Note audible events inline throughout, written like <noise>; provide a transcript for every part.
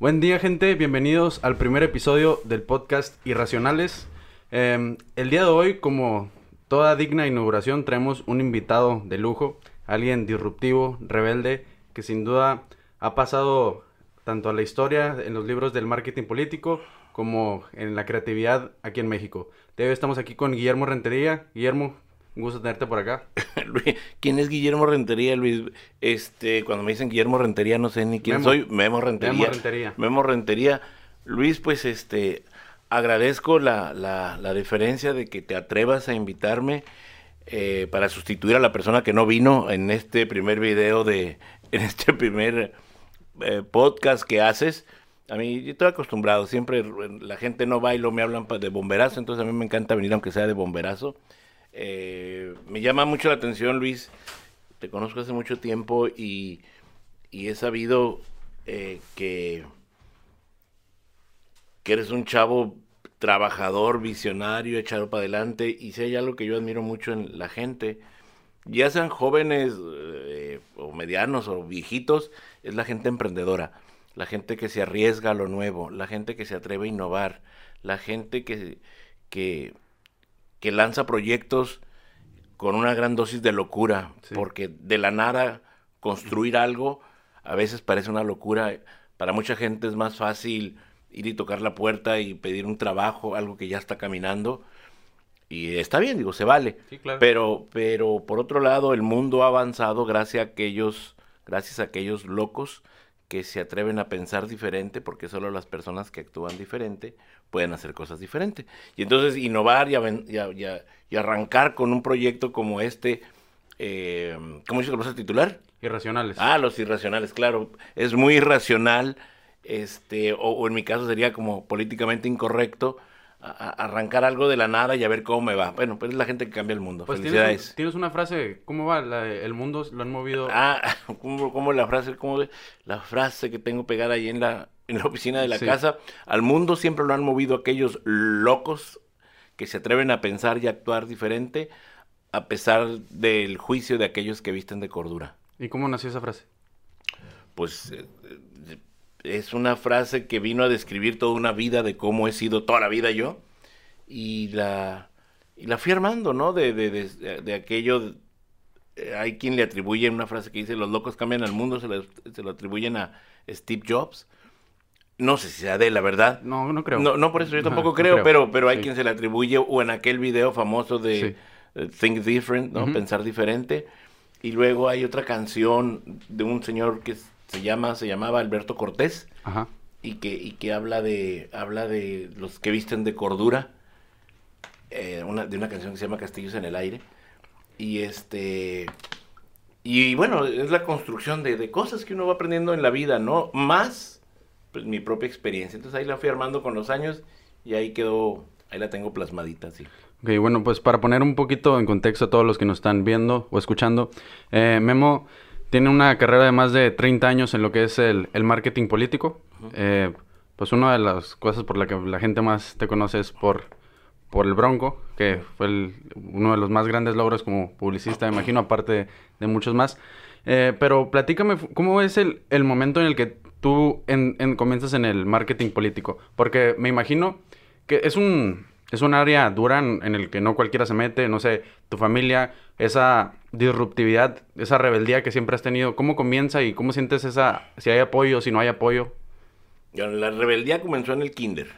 Buen día gente, bienvenidos al primer episodio del podcast Irracionales. Eh, el día de hoy, como toda digna inauguración, traemos un invitado de lujo, alguien disruptivo, rebelde, que sin duda ha pasado tanto a la historia en los libros del marketing político como en la creatividad aquí en México. De hoy estamos aquí con Guillermo Rentería. Guillermo, un gusto tenerte por acá. <laughs> Luis, ¿Quién es Guillermo Rentería, Luis? Este, cuando me dicen Guillermo Rentería, no sé ni quién Memo. soy. Memo Rentería. Memo Rentería. Memo Rentería. Luis, pues este, agradezco la, la, la deferencia de que te atrevas a invitarme eh, para sustituir a la persona que no vino en este primer video de, en este primer eh, podcast que haces. A mí, yo estoy acostumbrado, siempre la gente no va y lo me hablan de bomberazo, entonces a mí me encanta venir aunque sea de bomberazo. Eh, me llama mucho la atención, Luis. Te conozco hace mucho tiempo y, y he sabido eh, que, que eres un chavo trabajador, visionario, echado para adelante. Y si hay algo que yo admiro mucho en la gente, ya sean jóvenes eh, o medianos o viejitos, es la gente emprendedora. La gente que se arriesga a lo nuevo, la gente que se atreve a innovar, la gente que, que, que lanza proyectos con una gran dosis de locura, Sí. porque de la nada construir algo a veces parece una locura. Para mucha gente es más fácil ir y tocar la puerta y pedir un trabajo, algo que ya está caminando. Y está bien, digo, se vale. Sí, claro. Pero, pero por otro lado, el mundo ha avanzado gracias a aquellos, gracias a aquellos locos que se atreven a pensar diferente, porque solo las personas que actúan diferente pueden hacer cosas diferentes. Y entonces innovar y, y y arrancar con un proyecto como este, eh, ¿cómo dice que lo vas a titular? Irracionales. Ah, los irracionales, claro. Es muy irracional, este, o, o en mi caso sería como políticamente incorrecto a- arrancar algo de la nada y a ver cómo me va. Bueno, pues es la gente que cambia el mundo. pues tienes, Felicidades. tienes una frase, ¿cómo va? La el mundo lo han movido. Ah, <laughs> ¿cómo, cómo la frase, cómo la frase que tengo pegada ahí en la, en la oficina de la Sí. casa? Al mundo siempre lo han movido aquellos locos que se atreven a pensar y actuar diferente a pesar del juicio de aquellos que visten de cordura. ¿Y cómo nació esa frase? Pues eh, es una frase que vino a describir toda una vida de cómo he sido toda la vida yo y la, y la fui armando, ¿no? De, de, de, de aquello, eh, hay quien le atribuye una frase que dice, los locos cambian al mundo, se, le- se lo atribuyen a Steve Jobs. No sé si sea de él, la verdad. No, no creo. No, no por eso yo tampoco no creo, creo. pero, pero hay Sí. quien se le atribuye, o en aquel video famoso de Sí. eh, Think Different, ¿no? Pensar diferente. Y luego hay otra canción de un señor que se llama, se llamaba Alberto Cortés, Ajá. y que, y que habla de, habla de los que visten de cordura, eh, una, de una canción que se llama Castillos en el aire. Y este y bueno, es la construcción de, de cosas que uno va aprendiendo en la vida, ¿no? Más pues mi propia experiencia. Entonces ahí la fui armando con los años y ahí quedó, ahí la tengo plasmadita, sí. Ok, bueno, pues para poner un poquito en contexto a todos los que nos están viendo o escuchando, eh, Memo tiene una carrera de más de 30 años en lo que es el, el marketing político. Eh, pues una de las cosas por la que la gente más te conoce es por, por el Bronco, que fue el- uno de los más grandes logros como publicista, me imagino, aparte de, de muchos más. Eh, pero platícame, ¿cómo es el, el momento en el que tú en- en- comienzas en el marketing político? Porque me imagino que es un, es un área dura en, en el que no cualquiera se mete, no sé, tu familia, esa disruptividad, esa rebeldía que siempre has tenido, ¿cómo comienza y cómo sientes esa, si hay apoyo, si no hay apoyo? La rebeldía comenzó en el kinder.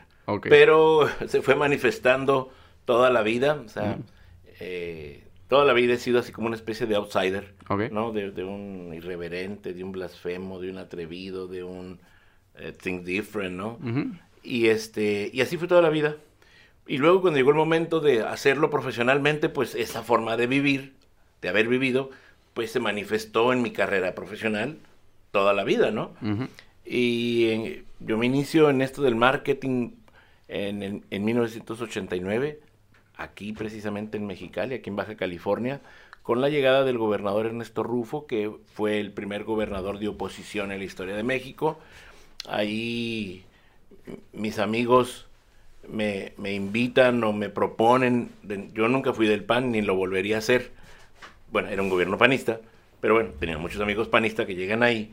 Pero <laughs> se fue manifestando toda la vida, o sea, eh, toda la vida he sido así como una especie de outsider, Ok. ¿no? De, de un irreverente, de un blasfemo, de un atrevido, de un eh, think different, ¿no? Y este, y así fue toda la vida. Y luego cuando llegó el momento de hacerlo profesionalmente, pues esa forma de vivir, de haber vivido, pues se manifestó en mi carrera profesional toda la vida, ¿no? Ujú. Y yo me inicio en esto del marketing en, el- en 1989, aquí precisamente en Mexicali, aquí en Baja California, con la llegada del gobernador Ernesto Rufo, que fue el primer gobernador de oposición en la historia de México. Ahí mis amigos me, me invitan o me proponen, yo nunca fui del PAN ni lo volvería a hacer. Bueno, era un gobierno panista, pero bueno, tenía muchos amigos panistas que llegan ahí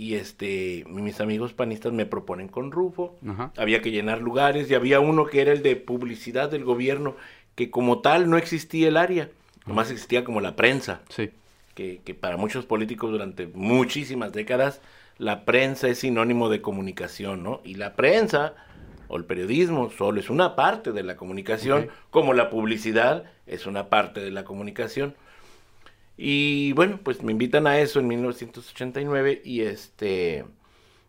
y este mis amigos panistas me proponen con Rufo. Había que llenar lugares y había uno que era el de publicidad del gobierno, que como tal no existía el área, nomás existía como la prensa. Sí. Que, que para muchos políticos durante muchísimas décadas la prensa es sinónimo de comunicación, ¿no? Y la prensa o el periodismo solo es una parte de la comunicación, como la publicidad es una parte de la comunicación. Y bueno, pues me invitan a eso en 1989 y este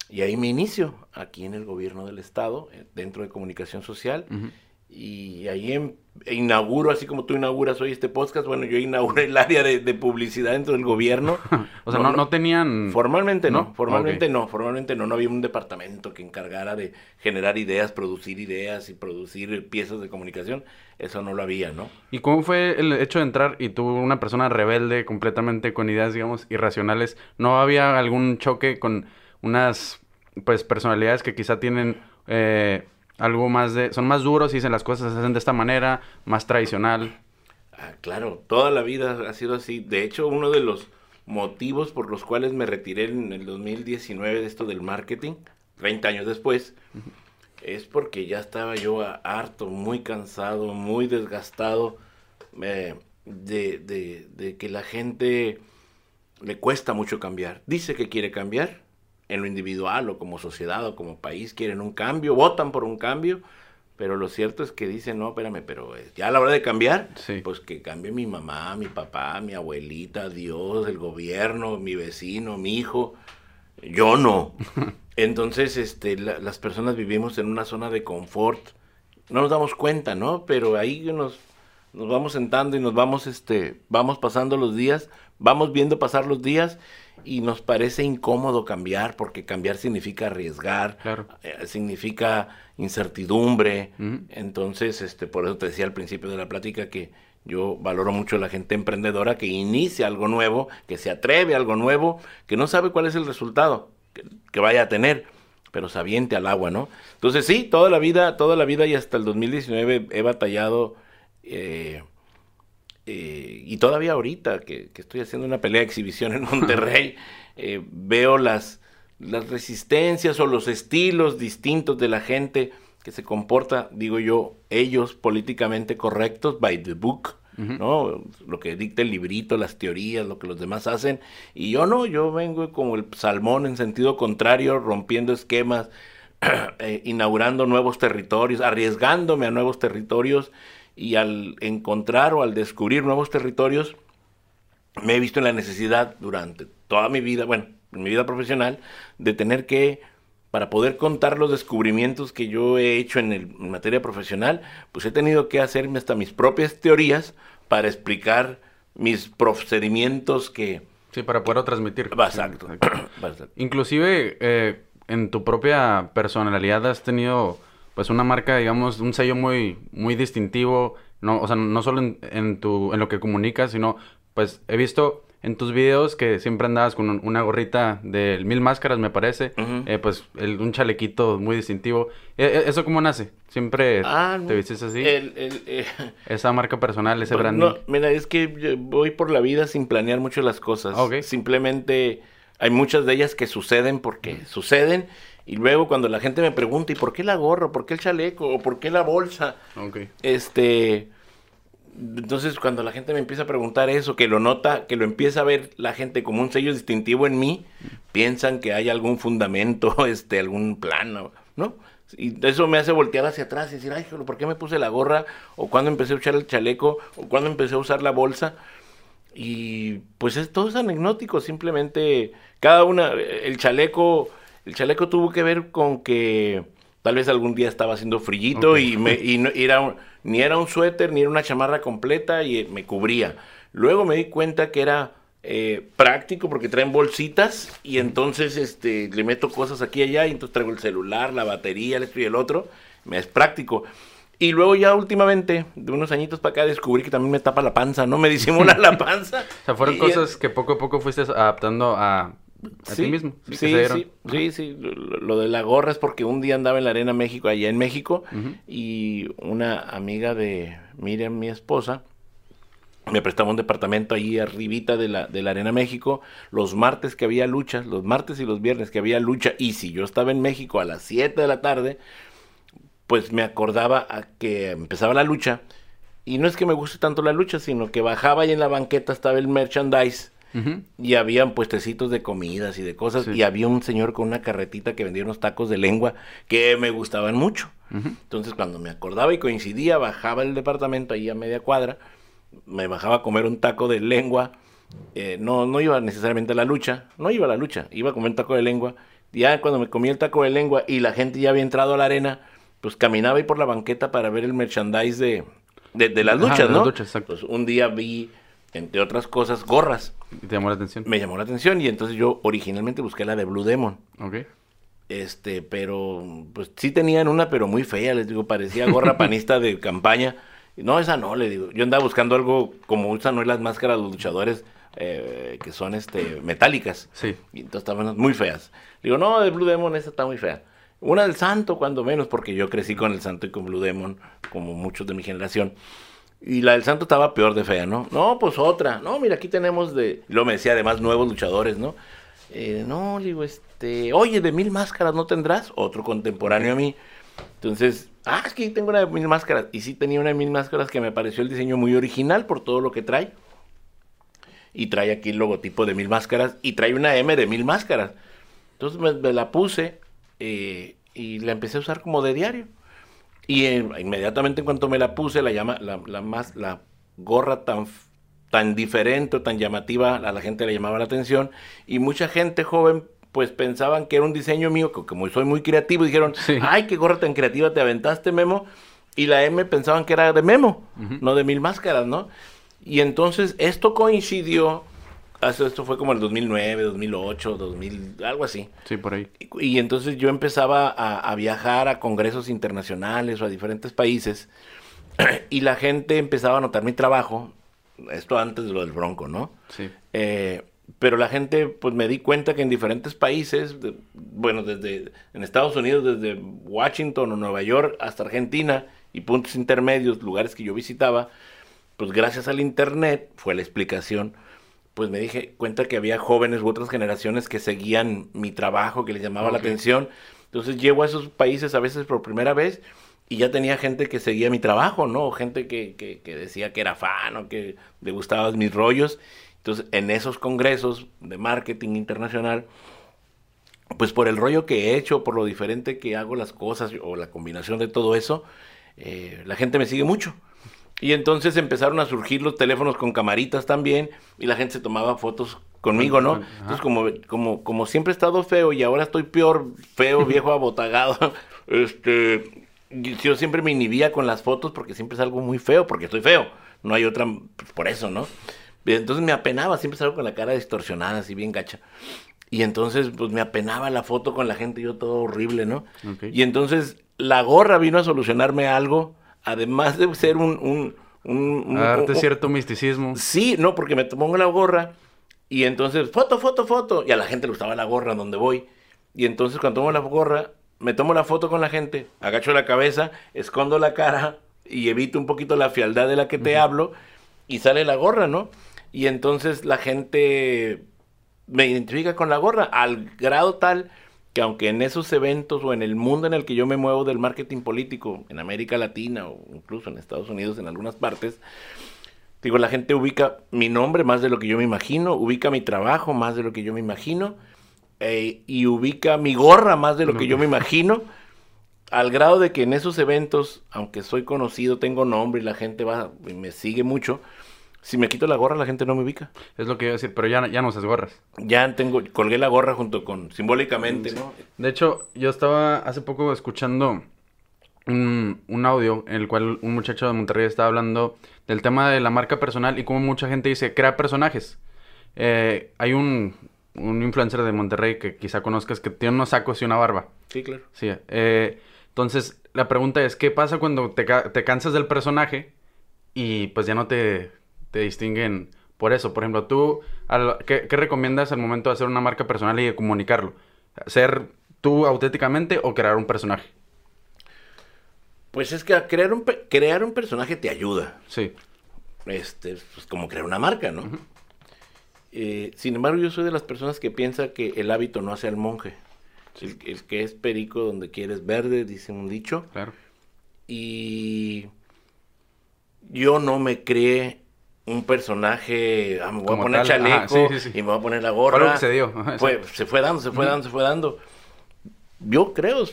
y ahí me inicio aquí en el gobierno del estado, eh, dentro de comunicación social. Y ahí em, inauguro, así como tú inauguras hoy este podcast, bueno, yo inauguré el área de, publicidad dentro del gobierno. <laughs> o sea, no, no, tenían... Formalmente no, formalmente no, formalmente no, no había un departamento que encargara de generar ideas, producir ideas y producir piezas de comunicación, eso no lo había, ¿no? ¿Y cómo fue el hecho de entrar y tú, una persona rebelde, completamente con ideas, digamos, irracionales, no había algún choque con unas, pues, personalidades que quizá tienen... Eh, algo más de, son más duros y dicen las cosas se hacen de esta manera, más tradicional. Ah, claro, toda la vida ha sido así. De hecho, uno de los motivos por los cuales me retiré en el 2019 de esto del marketing, 30 años después, es porque ya estaba yo harto, muy cansado, muy desgastado eh, de, de, de que la gente le cuesta mucho cambiar. Dice que quiere cambiar, en lo individual o como sociedad o como país quieren un cambio, votan por un cambio, pero lo cierto es que dicen, no, espérame, pero eh, ya a la hora de cambiar, pues que cambie mi mamá, mi papá, mi abuelita, Dios, el gobierno, mi vecino, mi hijo, yo no. <laughs> Entonces, este, las personas vivimos en una zona de confort, no nos damos cuenta, ¿no? Pero ahí nos, nos vamos sentando y nos vamos, este, vamos pasando los días, vamos viendo pasar los días y nos parece incómodo cambiar porque cambiar significa arriesgar, eh, significa incertidumbre. Entonces, este, por eso te decía al principio de la plática que yo valoro mucho a la gente emprendedora que inicia algo nuevo, que se atreve a algo nuevo, que no sabe cuál es el resultado que, vaya a tener, pero se aviente al agua, ¿no? Entonces sí, toda la vida, toda la vida y hasta el 2019 he batallado eh, eh, y todavía ahorita que, estoy haciendo una pelea de exhibición en Monterrey, <laughs> eh, veo las, las resistencias o los estilos distintos de la gente que se comporta, digo yo, ellos políticamente correctos, by the book, ¿no? Lo que dicta el librito, las teorías, lo que los demás hacen. Y yo no, yo vengo como el salmón en sentido contrario, rompiendo esquemas, <clears throat> eh, inaugurando nuevos territorios, arriesgándome a nuevos territorios y al encontrar o al descubrir nuevos territorios, me he visto en la necesidad durante toda mi vida, bueno, en mi vida profesional, de tener que, para poder contar los descubrimientos que yo he hecho en, el, materia profesional, pues he tenido que hacerme hasta mis propias teorías para explicar mis procedimientos que... Sí, para poder transmitir. Exacto. Inclusive, eh, en tu propia personalidad has tenido pues una marca, digamos, un sello muy, muy distintivo, no, o sea, no solo en, tu, en lo que comunicas, sino, pues he visto en tus videos que siempre andabas con una gorrita de mil máscaras, me parece, eh, pues el, un chalequito muy distintivo. E, e, ¿Eso cómo nace? ¿Siempre ah, te vistes así? Eh, <laughs> Esa marca personal, ese branding. No, mira, es que voy por la vida sin planear mucho las cosas. Simplemente hay muchas de ellas que suceden porque suceden y luego cuando la gente me pregunta, ¿y por qué la gorra? ¿Por qué el chaleco? ¿O por qué la bolsa? Este, entonces cuando la gente me empieza a preguntar eso, que lo nota, que lo empieza a ver la gente como un sello distintivo en mí, piensan que hay algún fundamento, <laughs> este, algún plano, ¿no? Y eso me hace voltear hacia atrás y decir, ay, ¿por qué me puse la gorra? O cuando empecé a usar el chaleco, o cuando empecé a usar la bolsa. Y pues es, todo es anecdótico, simplemente cada una, el chaleco el chaleco tuvo que ver con que tal vez algún día estaba haciendo frillito y, me, y no, era ni era un suéter ni era una chamarra completa y me cubría. Luego me di cuenta que era eh, práctico porque traen bolsitas y entonces este, le meto cosas aquí y allá y entonces traigo el celular, la batería, el esto y el otro. Me es práctico. Y luego ya últimamente, de unos añitos para acá, descubrí que también me tapa la panza, ¿no? Me disimula <laughs> la panza. o sea, fueron cosas que poco a poco fuiste adaptando a a sí, ti mismo. Sí, sí, sí, sí, Lo, de la gorra es porque un día andaba en la Arena México, allá en México, y una amiga de Miriam, mi esposa, me prestaba un departamento ahí arribita de la, de la Arena México, los martes que había luchas, los martes y los viernes que había lucha, y si yo estaba en México a las 7 de la tarde, pues me acordaba a que empezaba la lucha, y no es que me guste tanto la lucha, sino que bajaba y en la banqueta estaba el merchandise, y habían puestecitos de comidas y de cosas, y había un señor con una carretita que vendía unos tacos de lengua que me gustaban mucho. Entonces cuando me acordaba y coincidía, bajaba el departamento ahí a media cuadra, me bajaba a comer un taco de lengua. Eh, no, no iba necesariamente a la lucha, no iba a la lucha, iba a comer un taco de lengua. Ya cuando me comí el taco de lengua y la gente ya había entrado a la arena, pues caminaba ahí por la banqueta para ver el merchandise de, de, las luchas, ¿no? Pues un día vi, entre otras cosas, gorras. ¿Te llamó la atención? Me llamó la atención y entonces yo originalmente busqué la de Blue Demon. Ok. Este, pero pues sí tenían una, pero muy fea, les digo, parecía gorra <laughs> panista de campaña. No, esa no, le digo. Yo andaba buscando algo como usan hoy las máscaras de los luchadores eh, que son este metálicas. Sí. Y entonces estaban muy feas. Digo, no, de Blue Demon esa está muy fea. Una del Santo, cuando menos, porque yo crecí con el Santo y con Blue Demon, como muchos de mi generación. Y la del Santo estaba peor de fea, ¿no? No, pues otra. No, mira, aquí tenemos de... Luego me decía, además, nuevos luchadores, ¿no? Eh, no, digo, este... Oye, de mil máscaras no tendrás. Otro contemporáneo a mí. Entonces, ah, que tengo una de mil máscaras. Y sí tenía una de mil máscaras que me pareció el diseño muy original por todo lo que trae. Y trae aquí el logotipo de mil máscaras. Y trae una M de mil máscaras. Entonces me, la puse eh, y la empecé a usar como de diario. Y eh, inmediatamente en cuanto me la puse, la, llama, la, la, más, la gorra tan, tan diferente o tan llamativa, a la gente le llamaba la atención. Y mucha gente joven pues pensaban que era un diseño mío, que como soy muy creativo, dijeron, ay, qué gorra tan creativa te aventaste, Memo. Y la M pensaban que era de Memo, no de Mil Máscaras, ¿no? Y entonces esto coincidió, esto fue como el 2009, 2008, 2000, algo así. Sí, por ahí. Y, entonces yo empezaba a, a, viajar a congresos internacionales o a diferentes países <clears throat> y la gente empezaba a notar mi trabajo, esto antes de lo del Bronco, ¿no? Sí. Eh, pero la gente, pues me di cuenta que en diferentes países, bueno, desde en Estados Unidos, desde Washington o Nueva York hasta Argentina y puntos intermedios, lugares que yo visitaba, pues gracias al Internet, fue la explicación, pues me dije cuenta que había jóvenes u otras generaciones que seguían mi trabajo, que les llamaba la atención. Entonces llego a esos países a veces por primera vez y ya tenía gente que seguía mi trabajo, ¿no? Gente que, que, que decía que era fan o que le gustaban mis rollos. Entonces, en esos congresos de marketing internacional, pues por el rollo que he hecho, por lo diferente que hago las cosas o la combinación de todo eso, eh, la gente me sigue mucho. Y entonces empezaron a surgir los teléfonos con camaritas también y la gente se tomaba fotos conmigo, ¿no? Entonces como, como, como siempre he estado feo y ahora estoy peor, feo, <laughs> viejo, abotagado, este, yo siempre me inhibía con las fotos porque siempre es algo muy feo, porque estoy feo. No hay otra, pues, por eso, ¿no? Entonces me apenaba, siempre salgo con la cara distorsionada, así bien gacha. Y entonces, pues me apenaba la foto con la gente, yo todo horrible, ¿no? Y entonces la gorra vino a solucionarme algo, además de ser un... un, un, darte cierto misticismo. Sí, no, porque me pongo la gorra y entonces, foto, foto, foto. Y a la gente le gustaba la gorra donde voy. Y entonces cuando tomo la gorra, me tomo la foto con la gente, agacho la cabeza, escondo la cara y evito un poquito la fialdad de la que te hablo y sale la gorra, ¿no? y entonces la gente me identifica con la gorra al grado tal que aunque en esos eventos o en el mundo en el que yo me muevo del marketing político, en América Latina o incluso en Estados Unidos en algunas partes, digo, la gente ubica mi nombre más de lo que yo me imagino, ubica mi trabajo más de lo que yo me imagino, eh, y ubica mi gorra más de lo que yo me imagino, al grado de que en esos eventos, aunque soy conocido, tengo nombre y la gente va y me sigue mucho, si me quito la gorra, la gente no me ubica. Es lo que iba a decir, pero ya, ya no usas gorras. Ya tengo, colgué la gorra junto con, simbólicamente, ¿no? De hecho, yo estaba hace poco escuchando un, un, audio en el cual un muchacho de Monterrey estaba hablando del tema de la marca personal y cómo mucha gente dice, crea personajes. Eh, hay un, un influencer de Monterrey que quizá conozcas que tiene unos sacos y una barba. Sí, claro. Sí. Eh, entonces, la pregunta es, ¿qué pasa cuando te, te cansas del personaje y pues ya no te te distinguen por eso. Por ejemplo, tú, ¿qué, recomiendas al momento de hacer una marca personal y de comunicarlo? ¿Ser tú auténticamente o crear un personaje? Pues es que crear un, crear un personaje te ayuda. Sí. este, pues como crear una marca, ¿no? Eh, sin embargo, yo soy de las personas que piensa que el hábito no hace al monje. El, el, que es perico donde quieres verde, dice un dicho. Claro. Y yo no me creé un personaje, ah, me voy Como a poner tal, chaleco ajá, sí, sí, sí. y me voy a poner la Fue gorra. que se dio. Ajá, Fue- se fue dando, se fue dando, se fue dando. Yo creo,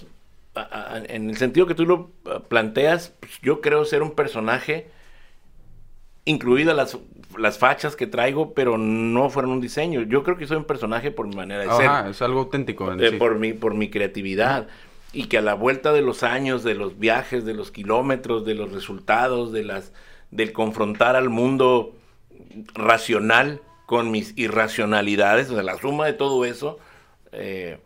a- a- en el sentido que tú lo ah, planteas, pues, yo creo ser un personaje, incluidas las, las fachas que traigo, pero no fueron un diseño. Yo creo que soy un personaje por mi manera de ser Ajá, es algo auténtico. eh, por, mi, por mi creatividad. Y que a la vuelta de los años, de los viajes, de los kilómetros, de los resultados, de las, del confrontar al mundo racional con mis irracionalidades, o sea, la suma de todo eso, eh,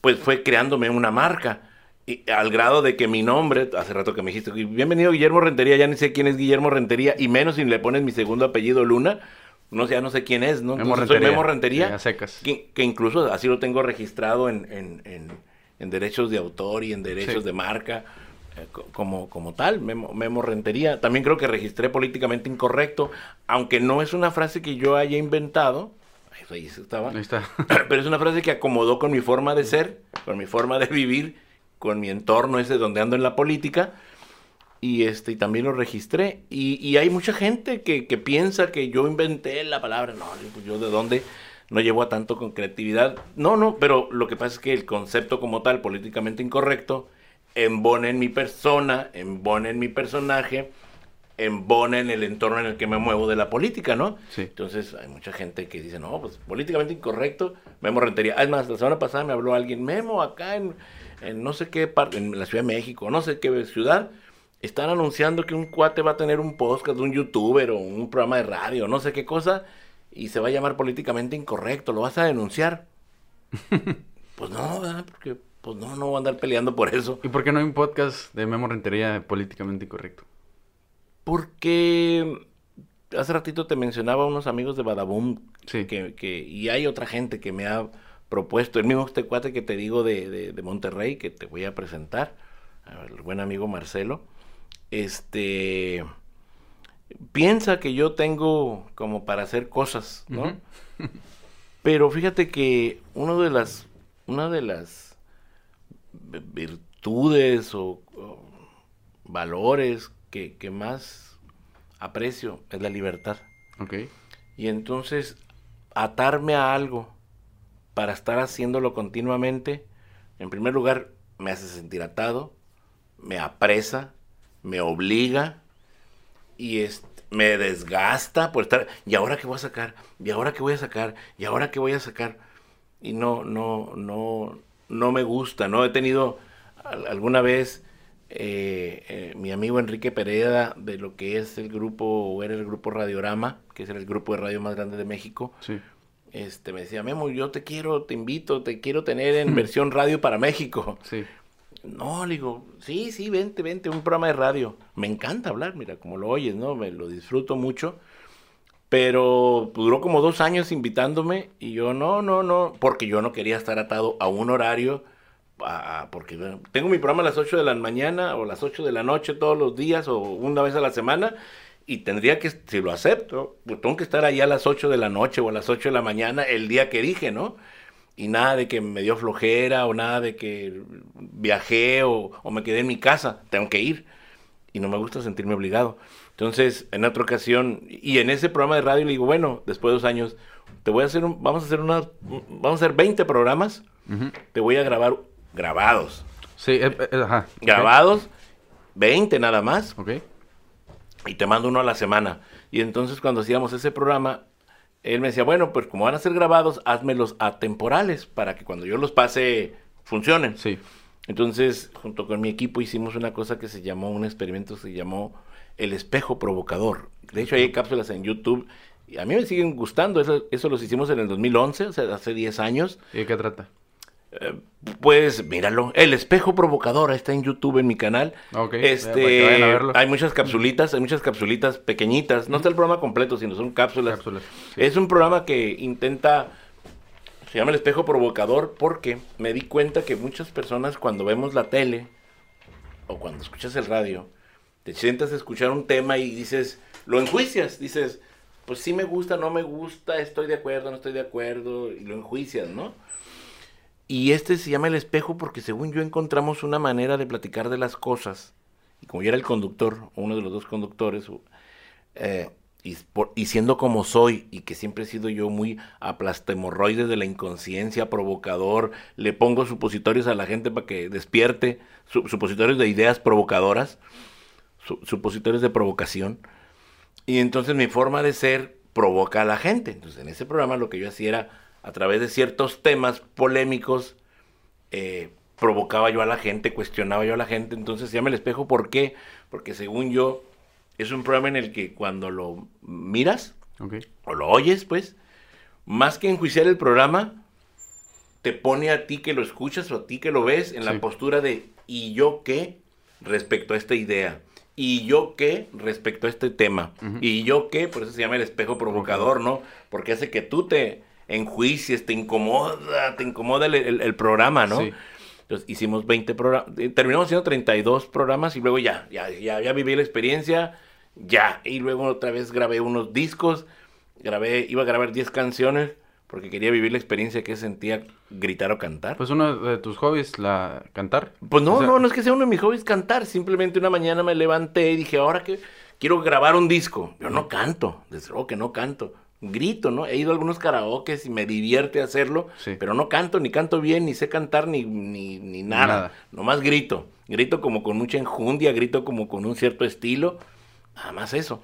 pues fue creándome una marca. Y al grado de que mi nombre, hace rato que me dijiste, bienvenido Guillermo Rentería, ya ni sé quién es Guillermo Rentería, y menos si le pones mi segundo apellido Luna, no sé, ya no sé quién es, ¿no? Memo Entonces, soy Rentería. Memo Rentería. Secas. Que, que incluso así lo tengo registrado en, en- en- en derechos de autor y en derechos Sí. de marca, como, como tal, Memo, Memo Rentería. También creo que registré políticamente incorrecto, aunque no es una frase que yo haya inventado. Ahí estaba. Ahí está. <coughs> Pero es una frase que acomodó con mi forma de ser, con mi forma de vivir, con mi entorno ese donde ando en la política. Y este, y también lo registré. Y, y hay mucha gente que, que piensa que yo inventé la palabra. No, yo, pues, yo de dónde no llevo a tanto con creatividad. No, no, pero lo que pasa es que el concepto como tal, políticamente incorrecto, embona en mi persona, embona en mi personaje, embona en el entorno en el que me muevo de la política, ¿no? Sí. Entonces hay mucha gente que dice, no, pues políticamente incorrecto, Memo Rentería. Es más, la semana pasada me habló alguien, Memo, acá en, en no sé qué parte, en la Ciudad de México, no sé qué ciudad, están anunciando que un cuate va a tener un podcast, un youtuber o un programa de radio, no sé qué cosa, y se va a llamar políticamente incorrecto, ¿lo vas a denunciar? <laughs> pues no, ¿verdad? Porque pues no, no voy a andar peleando por eso. ¿Y por qué no hay un podcast de Memo Rentería políticamente incorrecto? Porque hace ratito te mencionaba unos amigos de Badaboom Sí. que, que- y hay otra gente que me ha propuesto, el mismo este cuate que te digo de, de- de Monterrey, que te voy a presentar, el buen amigo Marcelo, este piensa que yo tengo como para hacer cosas, ¿no? <laughs> Pero fíjate que uno de las, una de las virtudes o, o valores que, que más aprecio es la libertad. Ok. Y entonces atarme a algo para estar haciéndolo continuamente, en primer lugar, me hace sentir atado, me apresa, me obliga y es- me desgasta por estar, ¿y ahora qué voy a sacar? ¿Y ahora qué voy a sacar? ¿Y ahora qué voy a sacar? Y no, no, no, no me gusta, ¿no? He tenido al- alguna vez eh, eh, mi amigo Enrique Pereda de lo que es el grupo, o era el grupo Radiorama, que es el grupo de radio más grande de México, Sí. este, me decía, Memo, yo te quiero, te invito, te quiero tener en <laughs> versión radio para México. Sí. No, le digo, sí, sí, vente, vente, un programa de radio. Me encanta hablar, mira, como lo oyes, ¿no? Me lo disfruto mucho. Pero duró como dos años invitándome y yo, no, no, no, porque yo no quería estar atado a un horario, porque tengo mi programa a las 8 de la mañana o las 8 de la noche todos los días o una vez a la semana y tendría que, si lo acepto, pues tengo que estar ahí a las 8 de la noche o a las 8 de la mañana el día que dije, ¿no? y nada de que me dio flojera o nada de que viajé o me quedé en mi casa, tengo que ir y no me gusta sentirme obligado. Entonces, en otra ocasión, y en ese programa de radio le digo, bueno, después de dos años, te voy a hacer un, vamos a hacer una, vamos a hacer 20 programas, te voy a grabar grabados, Sí, eh, eh, ajá. Grabados, 20 nada más, Ok. y te mando uno a la semana. Y entonces cuando hacíamos ese programa, él me decía, bueno, pues como van a ser grabados, házmelos atemporales para que cuando yo los pase funcionen. Sí. Entonces, junto con mi equipo hicimos una cosa que se llamó, un experimento que se llamó el espejo provocador. De hecho, hay cápsulas en YouTube y a mí me siguen gustando. Eso, eso los hicimos en el 2011, o sea, hace 10 años. ¿Y de qué trata? Pues míralo, el espejo provocador está en YouTube en mi canal. Ok, este, para que vayan a verlo. hay muchas capsulitas, hay muchas capsulitas pequeñitas. No está el programa completo, sino son cápsulas. Cápsulas, sí. Es un programa que intenta, se llama el espejo provocador, porque me di cuenta que muchas personas cuando vemos la tele o cuando escuchas el radio, te sientas a escuchar un tema y dices, lo enjuicias, dices, pues sí me gusta, no me gusta, estoy de acuerdo, no estoy de acuerdo, y lo enjuicias, ¿no? Y este se llama el espejo porque según yo encontramos una manera de platicar de las cosas, y como yo era el conductor, uno de los dos conductores, eh, y, siendo como soy, y que siempre he sido yo muy aplastemorroides de la inconsciencia, provocador, le pongo supositorios a la gente para que despierte, supositorios de ideas provocadoras, supositorios de provocación. Y entonces mi forma de ser provoca a la gente. Entonces en ese programa lo que yo hacía era, a través de ciertos temas polémicos, eh, provocaba yo a la gente, cuestionaba yo a la gente. Entonces se llama el espejo, ¿por qué? Porque según yo es un programa en el que cuando lo miras o lo oyes, pues, más que enjuiciar el programa, te pone a ti que lo escuchas o a ti que lo ves en la postura de ¿y yo qué respecto a esta idea? ¿Y yo qué respecto a este tema? ¿Y yo qué? Por eso se llama el espejo provocador, ¿no? Porque hace que tú te enjuicies, te incomoda, te incomoda el, programa, ¿no? Entonces hicimos 20 programas, eh, terminamos haciendo 32 programas y luego ya, ya, ya, ya viví la experiencia, ya. Y luego otra vez grabé unos discos, grabé, iba a grabar 10 canciones porque quería vivir la experiencia que sentía gritar o cantar. Pues uno de tus hobbies, la cantar. Pues no, no, no es que sea uno de mis hobbies cantar, simplemente una mañana me levanté y dije, ahora que quiero grabar un disco. Yo no canto, desde luego que no canto. Grito, ¿no? He ido a algunos karaokes y me divierte hacerlo, pero no canto, ni canto bien, ni sé cantar, ni, ni, ni nada. nada. Nomás grito. Grito como con mucha enjundia, grito como con un cierto estilo Nada más eso.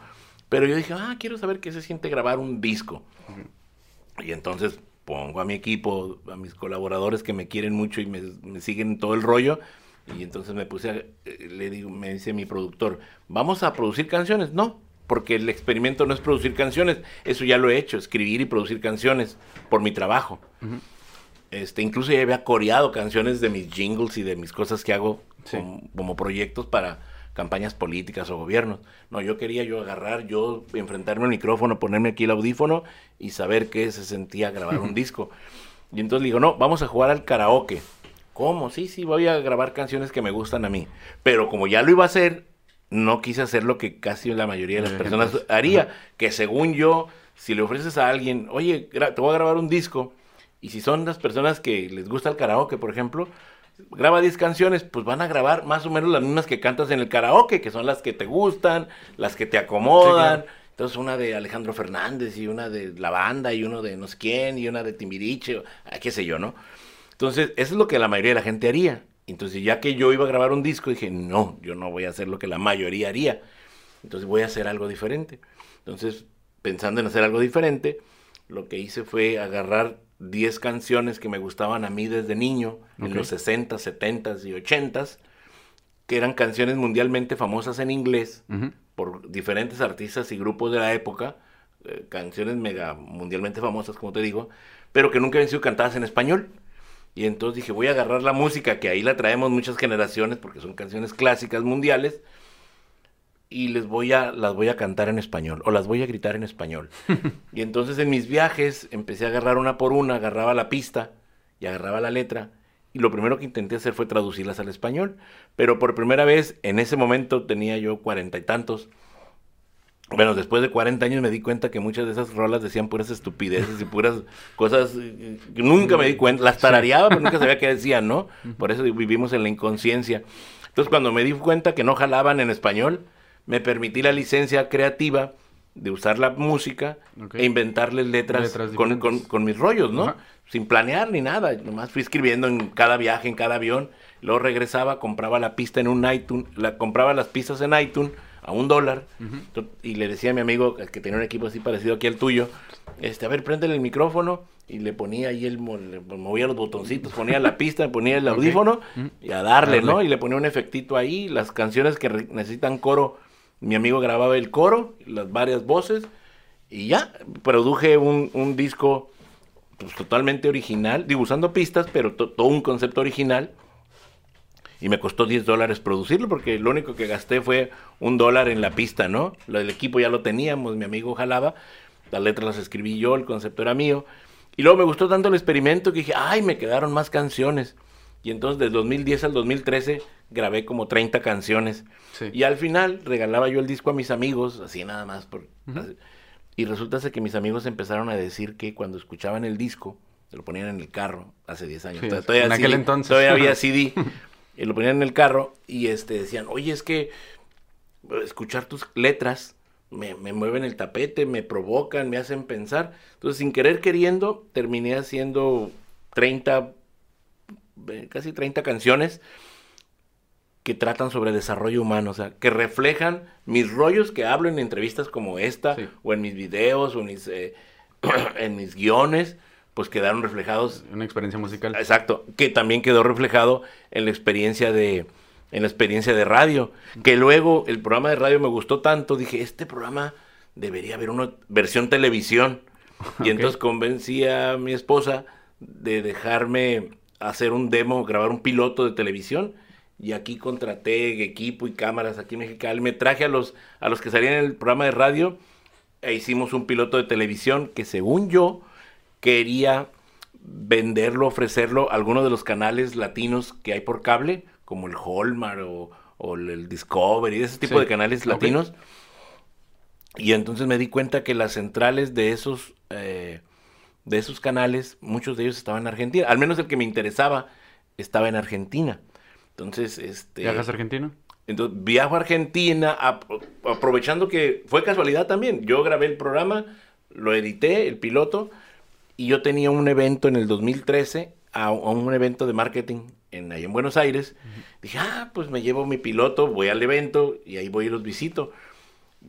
Pero yo dije, ah, quiero saber qué se siente grabar un disco. Y entonces pongo a mi equipo, a mis colaboradores que me quieren mucho y me, siguen todo el rollo. Y entonces me puse, a, eh, le digo, me dice mi productor, ¿vamos a producir canciones? No, porque el experimento no es producir canciones, eso ya lo he hecho, escribir y producir canciones por mi trabajo. este, incluso ya había coreado canciones de mis jingles y de mis cosas que hago como proyectos para, campañas políticas o gobiernos. No, yo quería yo agarrar, yo enfrentarme al micrófono, ponerme aquí el audífono y saber qué se sentía grabar un <laughs> disco. Y entonces le digo, no, vamos a jugar al karaoke. ¿Cómo? Sí, sí, voy a grabar canciones que me gustan a mí. Pero como ya lo iba a hacer, no quise hacer lo que casi la mayoría de las <laughs> personas haría, que según yo, si le ofreces a alguien, oye, te voy a grabar un disco, y si son las personas que les gusta el karaoke, por ejemplo, graba 10 canciones, pues van a grabar más o menos las mismas que cantas en el karaoke, que son las que te gustan, las que te acomodan. Entonces una de Alejandro Fernández y una de la banda y uno de no sé quién y una de Timbiriche, ah, qué sé yo, ¿no? Entonces, eso es lo que la mayoría de la gente haría. Entonces, ya que yo iba a grabar un disco, dije, no, yo no voy a hacer lo que la mayoría haría. Entonces, voy a hacer algo diferente. Entonces, pensando en hacer algo diferente, lo que hice fue agarrar 10 canciones que me gustaban a mí desde niño, en los 60, 70 y 80 que eran canciones mundialmente famosas en inglés por diferentes artistas y grupos de la época, eh, canciones mega mundialmente famosas, como te digo, pero que nunca habían sido cantadas en español. Y entonces dije, voy a agarrar la música, que ahí la traemos muchas generaciones, porque son canciones clásicas mundiales, y les voy a, las voy a cantar en español o las voy a gritar en español. <laughs> y entonces en mis viajes empecé a agarrar una por una, agarraba la pista y agarraba la letra. Y lo primero que intenté hacer fue traducirlas al español. Pero por primera vez, en ese momento tenía yo cuarenta y tantos. Bueno, después de cuarenta años me di cuenta que muchas de esas rolas decían puras estupideces y puras <laughs> cosas que nunca me di cuenta. Las tarareaba, pero nunca sabía <laughs> qué decían, ¿no? Por eso vivimos en la inconsciencia. Entonces, cuando me di cuenta que no jalaban en español, me permití la licencia creativa de usar la música e inventarles letras, con, mis rollos, ¿no? Sin planear ni nada. Nomás fui escribiendo en cada viaje, en cada avión. Luego regresaba, compraba la pista en un iTunes, la, compraba las pistas en iTunes a un dólar. Y le decía a mi amigo que tenía un equipo así parecido aquí al tuyo, este, a ver, préndele el micrófono. Y le ponía ahí el, movía los botoncitos, ponía la pista, <laughs> ponía el audífono y a darle, ¿no? Y le ponía un efectito ahí, las canciones que necesitan coro mi amigo grababa el coro, las varias voces, y ya, produje un, disco pues, totalmente original, digo, usando pistas, pero todo un concepto original. Y me costó 10 dólares producirlo porque lo único que gasté fue un dólar en la pista, ¿no? El equipo ya lo teníamos, mi amigo jalaba, las letras las escribí yo, el concepto era mío. Y luego me gustó tanto el experimento que dije, ay, me quedaron más canciones. Y entonces, del 2010 al 2013, grabé como 30 canciones. Y al final, regalaba yo el disco a mis amigos, así nada más. Por, y resulta que mis amigos empezaron a decir que cuando escuchaban el disco, se lo ponían en el carro, hace 10 años. todavía, en aquel entonces. Todavía había <laughs> CD. y lo ponían en el carro y este, decían, oye, es que escuchar tus letras me, me, mueven el tapete, me provocan, me hacen pensar. Entonces, sin querer queriendo, terminé haciendo 30, eh, casi 30 canciones que tratan sobre desarrollo humano, o sea, que reflejan mis rollos que hablo en entrevistas como esta, o en mis videos, o en mis, eh, <clears throat> en mis guiones, pues quedaron reflejados. Una experiencia musical. Exacto, que también quedó reflejado en la experiencia de, en la experiencia de radio, que luego el programa de radio me gustó tanto, dije, este programa debería haber una versión televisión. <laughs> Y entonces convencí a mi esposa de dejarme hacer un demo, grabar un piloto de televisión y aquí contraté equipo y cámaras aquí en Mexicali. Me traje a los, a los que salían en el programa de radio e hicimos un piloto de televisión que según yo quería venderlo, ofrecerlo a algunos de los canales latinos que hay por cable, como el Hallmark o, el Discovery, ese tipo de canales latinos. Y entonces me di cuenta que las centrales de esos, eh, de esos canales, muchos de ellos estaban en Argentina. Al menos el que me interesaba estaba en Argentina. Entonces, este... ¿Viajas a Argentina? Entonces, viajo a Argentina, aprovechando que fue casualidad también. Yo grabé el programa, lo edité, el piloto, y yo tenía un evento en el 2013, a, un evento de marketing en, ahí en Buenos Aires. Dije, ah, pues me llevo mi piloto, voy al evento y ahí voy y los visito.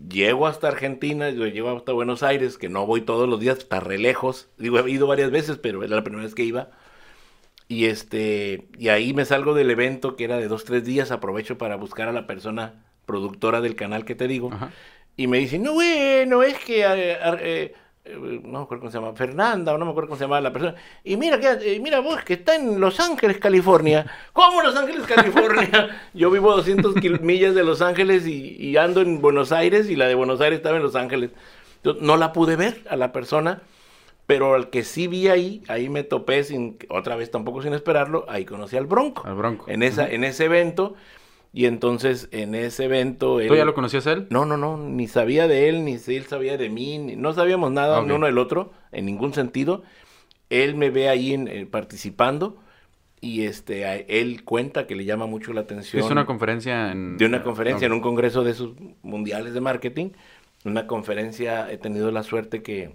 Llego hasta Argentina, lo llevo hasta Buenos Aires, que no voy todos los días, está re lejos. Digo, he ido varias veces, pero era la primera vez que iba. Y este, y ahí me salgo del evento que era de dos, tres días, aprovecho para buscar a la persona productora del canal que te digo. Y me dice, no, bueno, es que, eh, eh, no me acuerdo cómo se llama, Fernanda, o no me acuerdo cómo se llama la persona. Y mira, que, mira vos, que está en Los Ángeles, California. ¿Cómo Los Ángeles, California? <laughs> Yo vivo a 200 millas de Los Ángeles y, y, ando en Buenos Aires y la de Buenos Aires estaba en Los Ángeles. Yo no la pude ver a la persona pero al que sí vi ahí, ahí me topé sin, otra vez tampoco sin esperarlo, ahí conocí al Bronco. Al Bronco. En, esa, en ese evento. Y entonces en ese evento... ¿Tú ya lo conocías él? No, no, no, ni sabía de él, ni él sabía de mí, no sabíamos nada ni uno del otro, en ningún sentido. Él me ve ahí eh, participando y este él cuenta que le llama mucho la atención. Es una conferencia en... De una conferencia en un congreso de esos mundiales de marketing. Una conferencia, he tenido la suerte que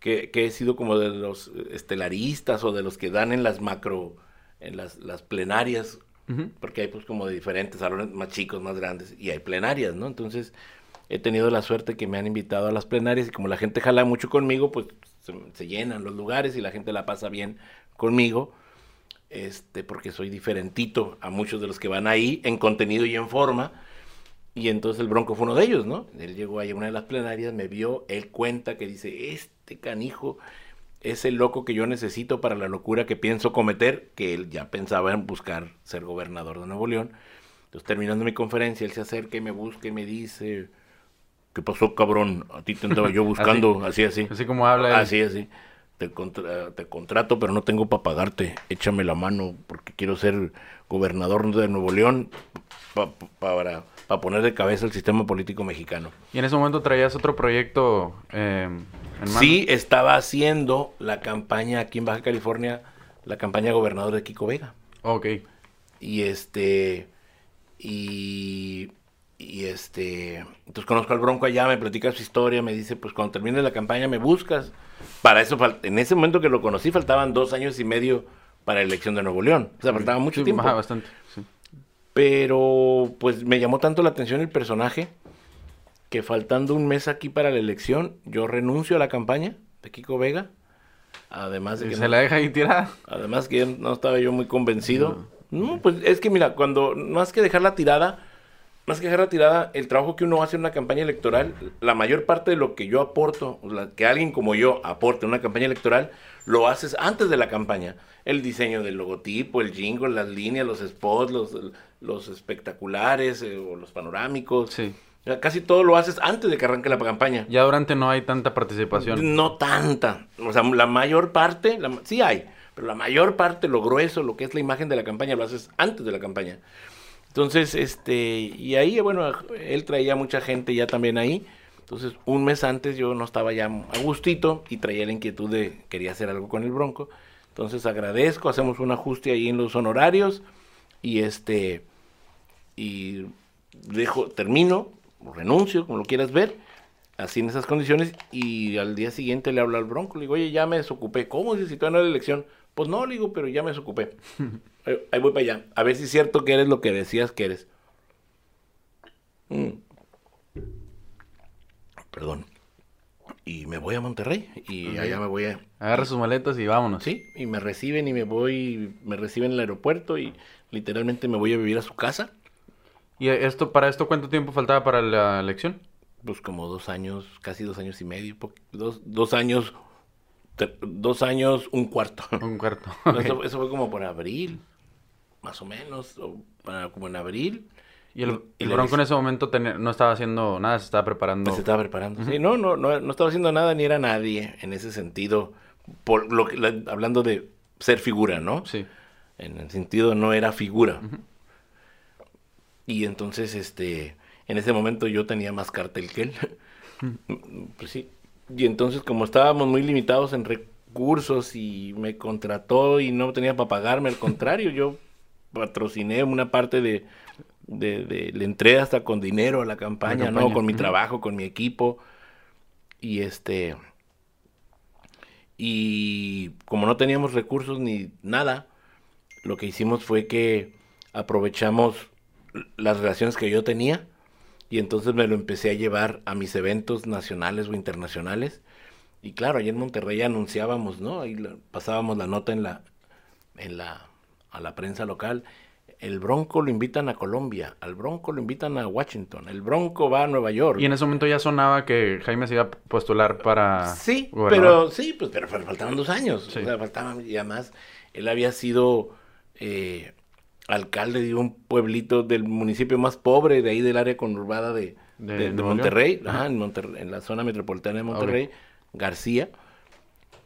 que, he sido como de los estelaristas o de los que dan en las macro, en las, las plenarias, porque hay pues como de diferentes salones más chicos, más grandes, y hay plenarias, ¿no? Entonces he tenido la suerte que me han invitado a las plenarias y como la gente jala mucho conmigo, pues se, llenan los lugares y la gente la pasa bien conmigo, este, porque soy diferentito a muchos de los que van ahí en contenido y en forma. Y entonces el Bronco fue uno de ellos, ¿no? Él llegó ahí a una de las plenarias, me vio, él cuenta que dice, este canijo es el loco que yo necesito para la locura que pienso cometer, que él ya pensaba en buscar ser gobernador de Nuevo León. Entonces, terminando mi conferencia, él se acerca y me busca y me dice, ¿qué pasó, cabrón? A ti te andaba yo <laughs> buscando, así, así. Así, como habla. Así, así. Te, te contrato, pero no tengo para pagarte. Échame la mano porque quiero ser gobernador de Nuevo León para, para poner de cabeza el sistema político mexicano. Y en ese momento traías otro proyecto eh, Sí, estaba haciendo la campaña aquí en Baja California, la campaña de gobernador de Kiko Vega. Ok. Y este, y, y este, entonces conozco al Bronco allá, me platica su historia, me dice, pues cuando termine la campaña me buscas. Para eso, en ese momento que lo conocí, faltaban dos años y medio para la elección de Nuevo León. O sea, faltaba mucho tiempo. bastante, Pero, pues me llamó tanto la atención el personaje que faltando un mes aquí para la elección, yo renuncio a la campaña de Kiko Vega. Además de que se la deja ahí tirada. Además que no estaba yo muy convencido. No. pues es que mira, cuando más que dejar la tirada, más que dejar la tirada, el trabajo que uno hace en una campaña electoral, la mayor parte de lo que yo aporto, que alguien como yo aporte en una campaña electoral, lo haces antes de la campaña. El diseño del logotipo, el jingle, las líneas, los spots, los, los espectaculares eh, o los panorámicos. Sí Casi todo lo haces antes de que arranque la campaña. Ya durante no hay tanta participación. No tanta. O sea, la mayor parte, sí hay, pero la mayor parte, lo grueso, lo que es la imagen de la campaña, lo haces antes de la campaña. Entonces, este, y ahí, bueno, él traía mucha gente ya también ahí. Entonces, un mes antes yo no estaba ya a gustito y traía la inquietud de quería hacer algo con el Bronco. Entonces, agradezco, hacemos un ajuste ahí en los honorarios y este, y dejo, termino, renuncio, como lo quieras ver, así en esas condiciones, y al día siguiente le hablo al Bronco, le digo, oye, ya me desocupé. ¿Cómo? Si todavía era la elección. Pues no, le digo, pero ya me desocupé. <laughs> Ahí voy para allá. A ver si es cierto que eres lo que decías que eres. Mm. Perdón. Y me voy a Monterrey y allá me voy a... Agarra sus maletas y vámonos. Sí, y me reciben y me voy, me reciben en el aeropuerto y literalmente me voy a vivir a su casa. ¿Y esto, para esto cuánto tiempo faltaba para la elección? Pues como dos años, casi dos años y medio, dos, dos años, dos años, un cuarto. Un cuarto. <laughs> eso, fue como por abril, más o menos, para, como en abril. Y el, Bronco en ese momento no estaba haciendo nada, se estaba preparando. Se estaba preparando, sí. No, no, no, no estaba haciendo nada ni era nadie en ese sentido. Por lo que, hablando de ser figura, ¿no? Sí. En el sentido no era figura. Y entonces, este, en ese momento yo tenía más cartel que él. <laughs> pues sí. Y entonces, como estábamos muy limitados en recursos y me contrató y no tenía para pagarme, al contrario, yo patrociné una parte de, de, le entré hasta con dinero a la campaña, ¿no? Con mi trabajo, con mi equipo. Y este. Y como no teníamos recursos ni nada, lo que hicimos fue que aprovechamos las relaciones que yo tenía y entonces me lo empecé a llevar a mis eventos nacionales o internacionales. Y claro, allá en Monterrey anunciábamos, ¿no? Ahí pasábamos la nota en la, en la, a la prensa local el Bronco lo invitan a Colombia, al Bronco lo invitan a Washington, el Bronco va a Nueva York. Y en ese momento ya sonaba que Jaime se iba a postular para... Sí, pero sí, pues pero faltaban dos años, o sea, faltaban, y además él había sido eh, alcalde de un pueblito del municipio más pobre de ahí del área conurbada de, de, Monterrey, ajá, en, en, la zona metropolitana de Monterrey, García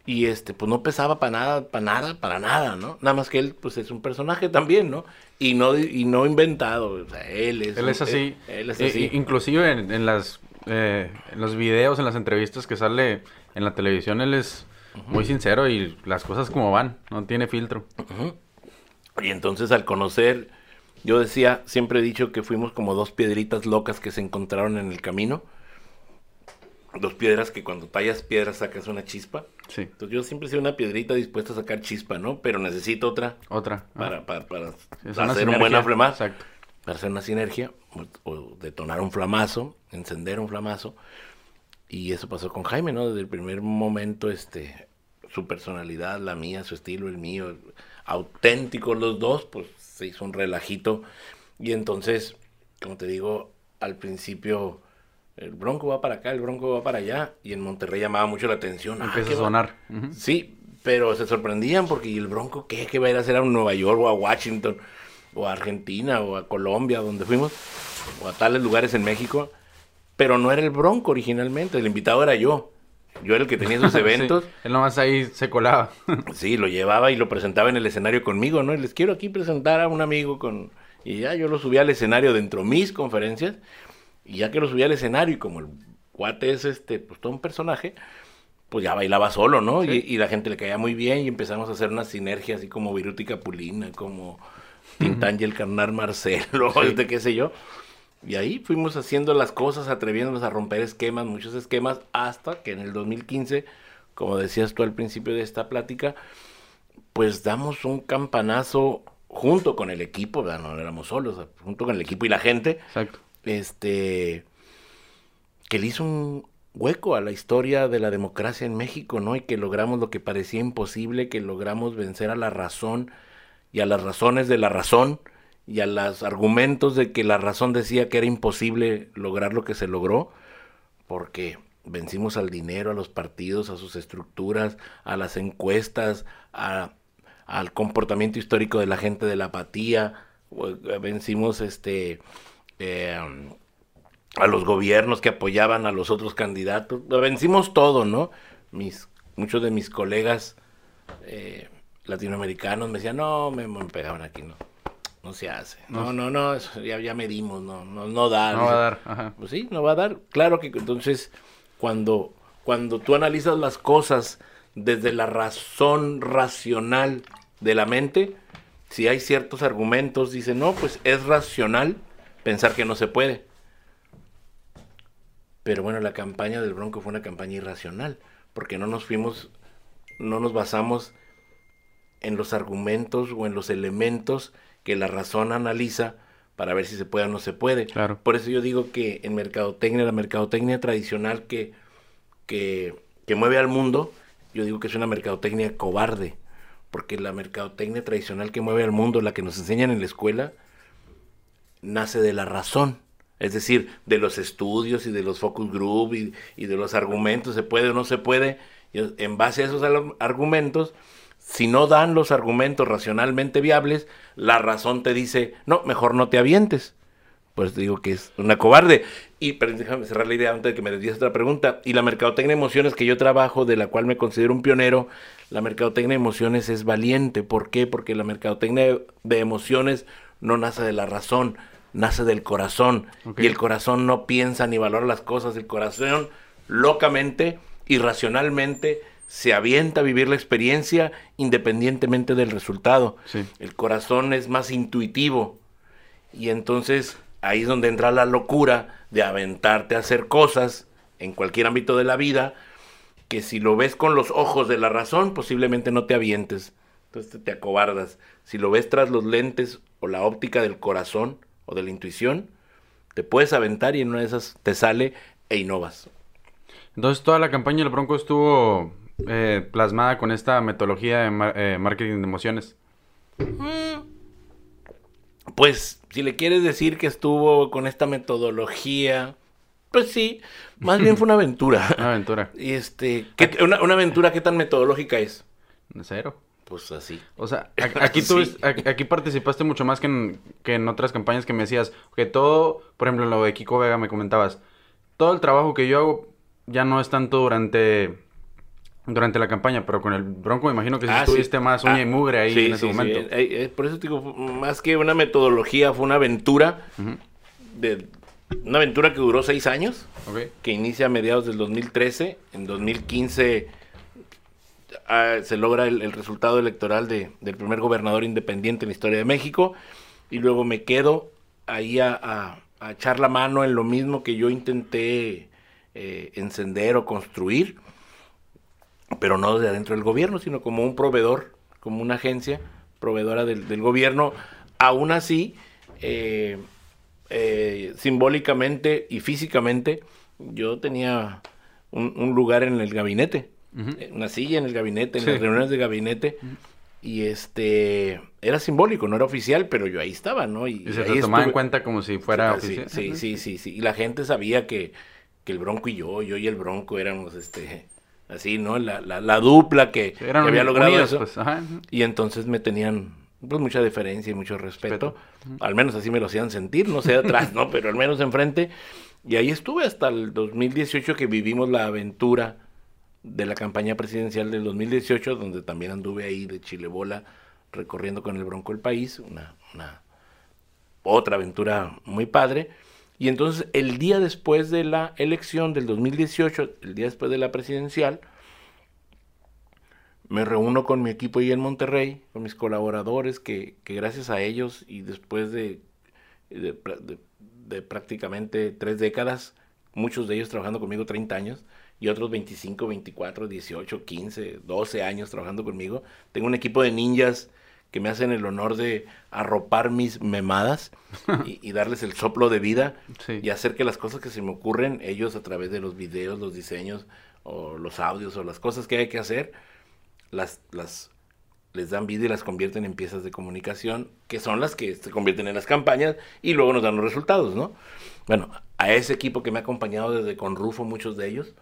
y este pues no pesaba para nada para nada para nada no nada más que él pues es un personaje también no y no y no inventado o sea él es él es así. él, es así. inclusive en, las eh, en los videos en las entrevistas que sale en la televisión él es muy sincero y las cosas como van no tiene filtro. Y entonces al conocer yo decía siempre he dicho que fuimos como dos piedritas locas que se encontraron en el camino dos piedras que cuando tallas piedras sacas una chispa. Sí. Entonces yo siempre soy una piedrita dispuesta a sacar chispa, ¿no? Pero necesito otra. Otra. Para, ah. para, para, hacer un buen flamazo. Exacto. Para hacer una sinergia, o, detonar un flamazo, encender un flamazo. Y eso pasó con Jaime, ¿no? Desde el primer momento, este, su personalidad, la mía, su estilo, el mío, auténticos los dos, pues se hizo un relajito. Y entonces, como te digo, al principio el Bronco va para acá, el Bronco va para allá, y en Monterrey llamaba mucho la atención. Ah, Empieza a sonar. Sí, pero se sorprendían porque ¿y el Bronco qué? ¿Qué va a ir a hacer a Nueva York o a Washington o a Argentina o a Colombia, donde fuimos, o a tales lugares en México? Pero no era el Bronco originalmente, el invitado era yo. Yo era el que tenía esos <laughs> eventos. él nomás ahí se colaba. <laughs> sí, lo llevaba y lo presentaba en el escenario conmigo, ¿no? Y les quiero aquí presentar a un amigo con... Y ya yo lo subía al escenario dentro de mis conferencias y ya que lo subía al escenario y como el cuate es este, pues todo un personaje, pues ya bailaba solo, ¿no? Y, la gente le caía muy bien y empezamos a hacer una sinergia así como Viruti Capulina, como Tintán y el Carnal Marcelo, este qué sé yo. Y ahí fuimos haciendo las cosas, atreviéndonos a romper esquemas, muchos esquemas, hasta que en el 2015, como decías tú al principio de esta plática, pues damos un campanazo junto con el equipo, no éramos solos, junto con el equipo y la gente. Exacto este, que le hizo un hueco a la historia de la democracia en México, ¿no? Y que logramos lo que parecía imposible, que logramos vencer a la razón y a las razones de la razón y a los argumentos de que la razón decía que era imposible lograr lo que se logró, porque vencimos al dinero, a los partidos, a sus estructuras, a las encuestas, al comportamiento histórico de la gente de la apatía, vencimos este eh, a los gobiernos que apoyaban a los otros candidatos. Lo vencimos todo, ¿no? Mis, muchos de mis colegas eh, latinoamericanos me decían, no, me, me pegaban aquí, no. No se hace. No, no, no, ya, ya medimos, no, no, no da. No va a dar, ajá. Pues sí, no va a dar. Claro que entonces, cuando, cuando tú analizas las cosas desde la razón racional de la mente, si hay ciertos argumentos, dice, no, pues es racional pensar que no se puede. Pero bueno, la campaña del Bronco fue una campaña irracional, porque no nos fuimos, no nos basamos en los argumentos o en los elementos que la razón analiza para ver si se puede o no se puede. Claro. Por eso yo digo que en mercadotecnia, la mercadotecnia tradicional que, que, que mueve al mundo, yo digo que es una mercadotecnia cobarde, porque la mercadotecnia tradicional que mueve al mundo, la que nos enseñan en la escuela, nace de la razón. Es decir, de los estudios y de los focus group y, de los argumentos, se puede o no se puede. Y en base a esos argumentos, si no dan los argumentos racionalmente viables, la razón te dice, no, mejor no te avientes. Pues digo que es una cobarde. Y pero déjame cerrar la idea antes de que me desvíes otra pregunta. Y la mercadotecnia de emociones que yo trabajo, de la cual me considero un pionero, la mercadotecnia de emociones es valiente. ¿Por qué? Porque la mercadotecnia de emociones no nace de la razón, nace del corazón. Y el corazón no piensa ni valora las cosas. El corazón locamente, irracionalmente, se avienta a vivir la experiencia independientemente del resultado. Sí. El corazón es más intuitivo. Y entonces ahí es donde entra la locura de aventarte a hacer cosas en cualquier ámbito de la vida que si lo ves con los ojos de la razón, posiblemente no te avientes. Entonces te, te acobardas. Si lo ves tras los lentes o la óptica del corazón o de la intuición, te puedes aventar y en una de esas te sale e innovas. Entonces toda la campaña del Bronco estuvo eh, plasmada con esta metodología de mar- eh, marketing de emociones. Pues, si le quieres decir que estuvo con esta metodología, pues sí, más bien fue una aventura. <laughs> Una aventura. Y este, ¿qué- una, una aventura, ¿qué tan metodológica es? Cero. Pues así. O sea, <laughs> aquí, tú, Sí. aquí, participaste mucho más que en, que en otras campañas que me decías que todo, por ejemplo, en lo de Kiko Vega me comentabas, todo el trabajo que yo hago ya no es tanto durante durante la campaña, pero con el Bronco me imagino que sí Ah, estuviste más uña Ah, y mugre ahí sí, en ese momento. Eh, eh, por eso te digo, más que una metodología, fue una aventura, de, una aventura que duró seis años, que inicia a mediados del 2013, en 2015 ah, se logra el, resultado electoral de- del primer gobernador independiente en la historia de México, y luego me quedo ahí a, echar la mano en lo mismo que yo intenté eh, encender o construir, pero no de adentro del gobierno, sino como un proveedor, como una agencia proveedora del, del gobierno. Aún así, eh, eh, simbólicamente y físicamente, yo tenía un lugar en el gabinete, Una silla en el gabinete, en Sí. las reuniones de gabinete. Y este era simbólico, no era oficial, pero yo ahí estaba, ¿no? Y se ahí te tomaba en cuenta como si fuera Sí, oficial. sí, sí, sí, sí. Y la gente sabía que, que el Bronco y yo, yo y el Bronco éramos este así, ¿no? La, la, la dupla que, que había logrado unidos, eso. pues, ajá. Y entonces me tenían pues mucha deferencia y mucho respeto. Al menos así me lo hacían sentir, no sé <laughs> atrás, ¿no? Pero al menos enfrente. Y ahí estuve hasta el 2018 que vivimos la aventura de la campaña presidencial del 2018, donde también anduve ahí de chilebola recorriendo con el Bronco el país, una, otra aventura muy padre. Y entonces el día después de la elección del 2018, el día después de la presidencial, me reúno con mi equipo ahí en Monterrey, con mis colaboradores, que, gracias a ellos y después de prácticamente tres décadas, muchos de ellos trabajando conmigo 30 años y otros 25, 24, 18, 15, 12 años trabajando conmigo. Tengo un equipo de ninjas que me hacen el honor de arropar mis memadas <laughs> y, y darles el soplo de vida Sí. y hacer que las cosas que se me ocurren, ellos a través de los videos, los diseños o los audios o las cosas que hay que hacer, las, las les dan vida y las convierten en piezas de comunicación, que son las que se convierten en las campañas y luego nos dan los resultados, ¿no? Bueno, a ese equipo que me ha acompañado desde con Rufo, muchos de ellos,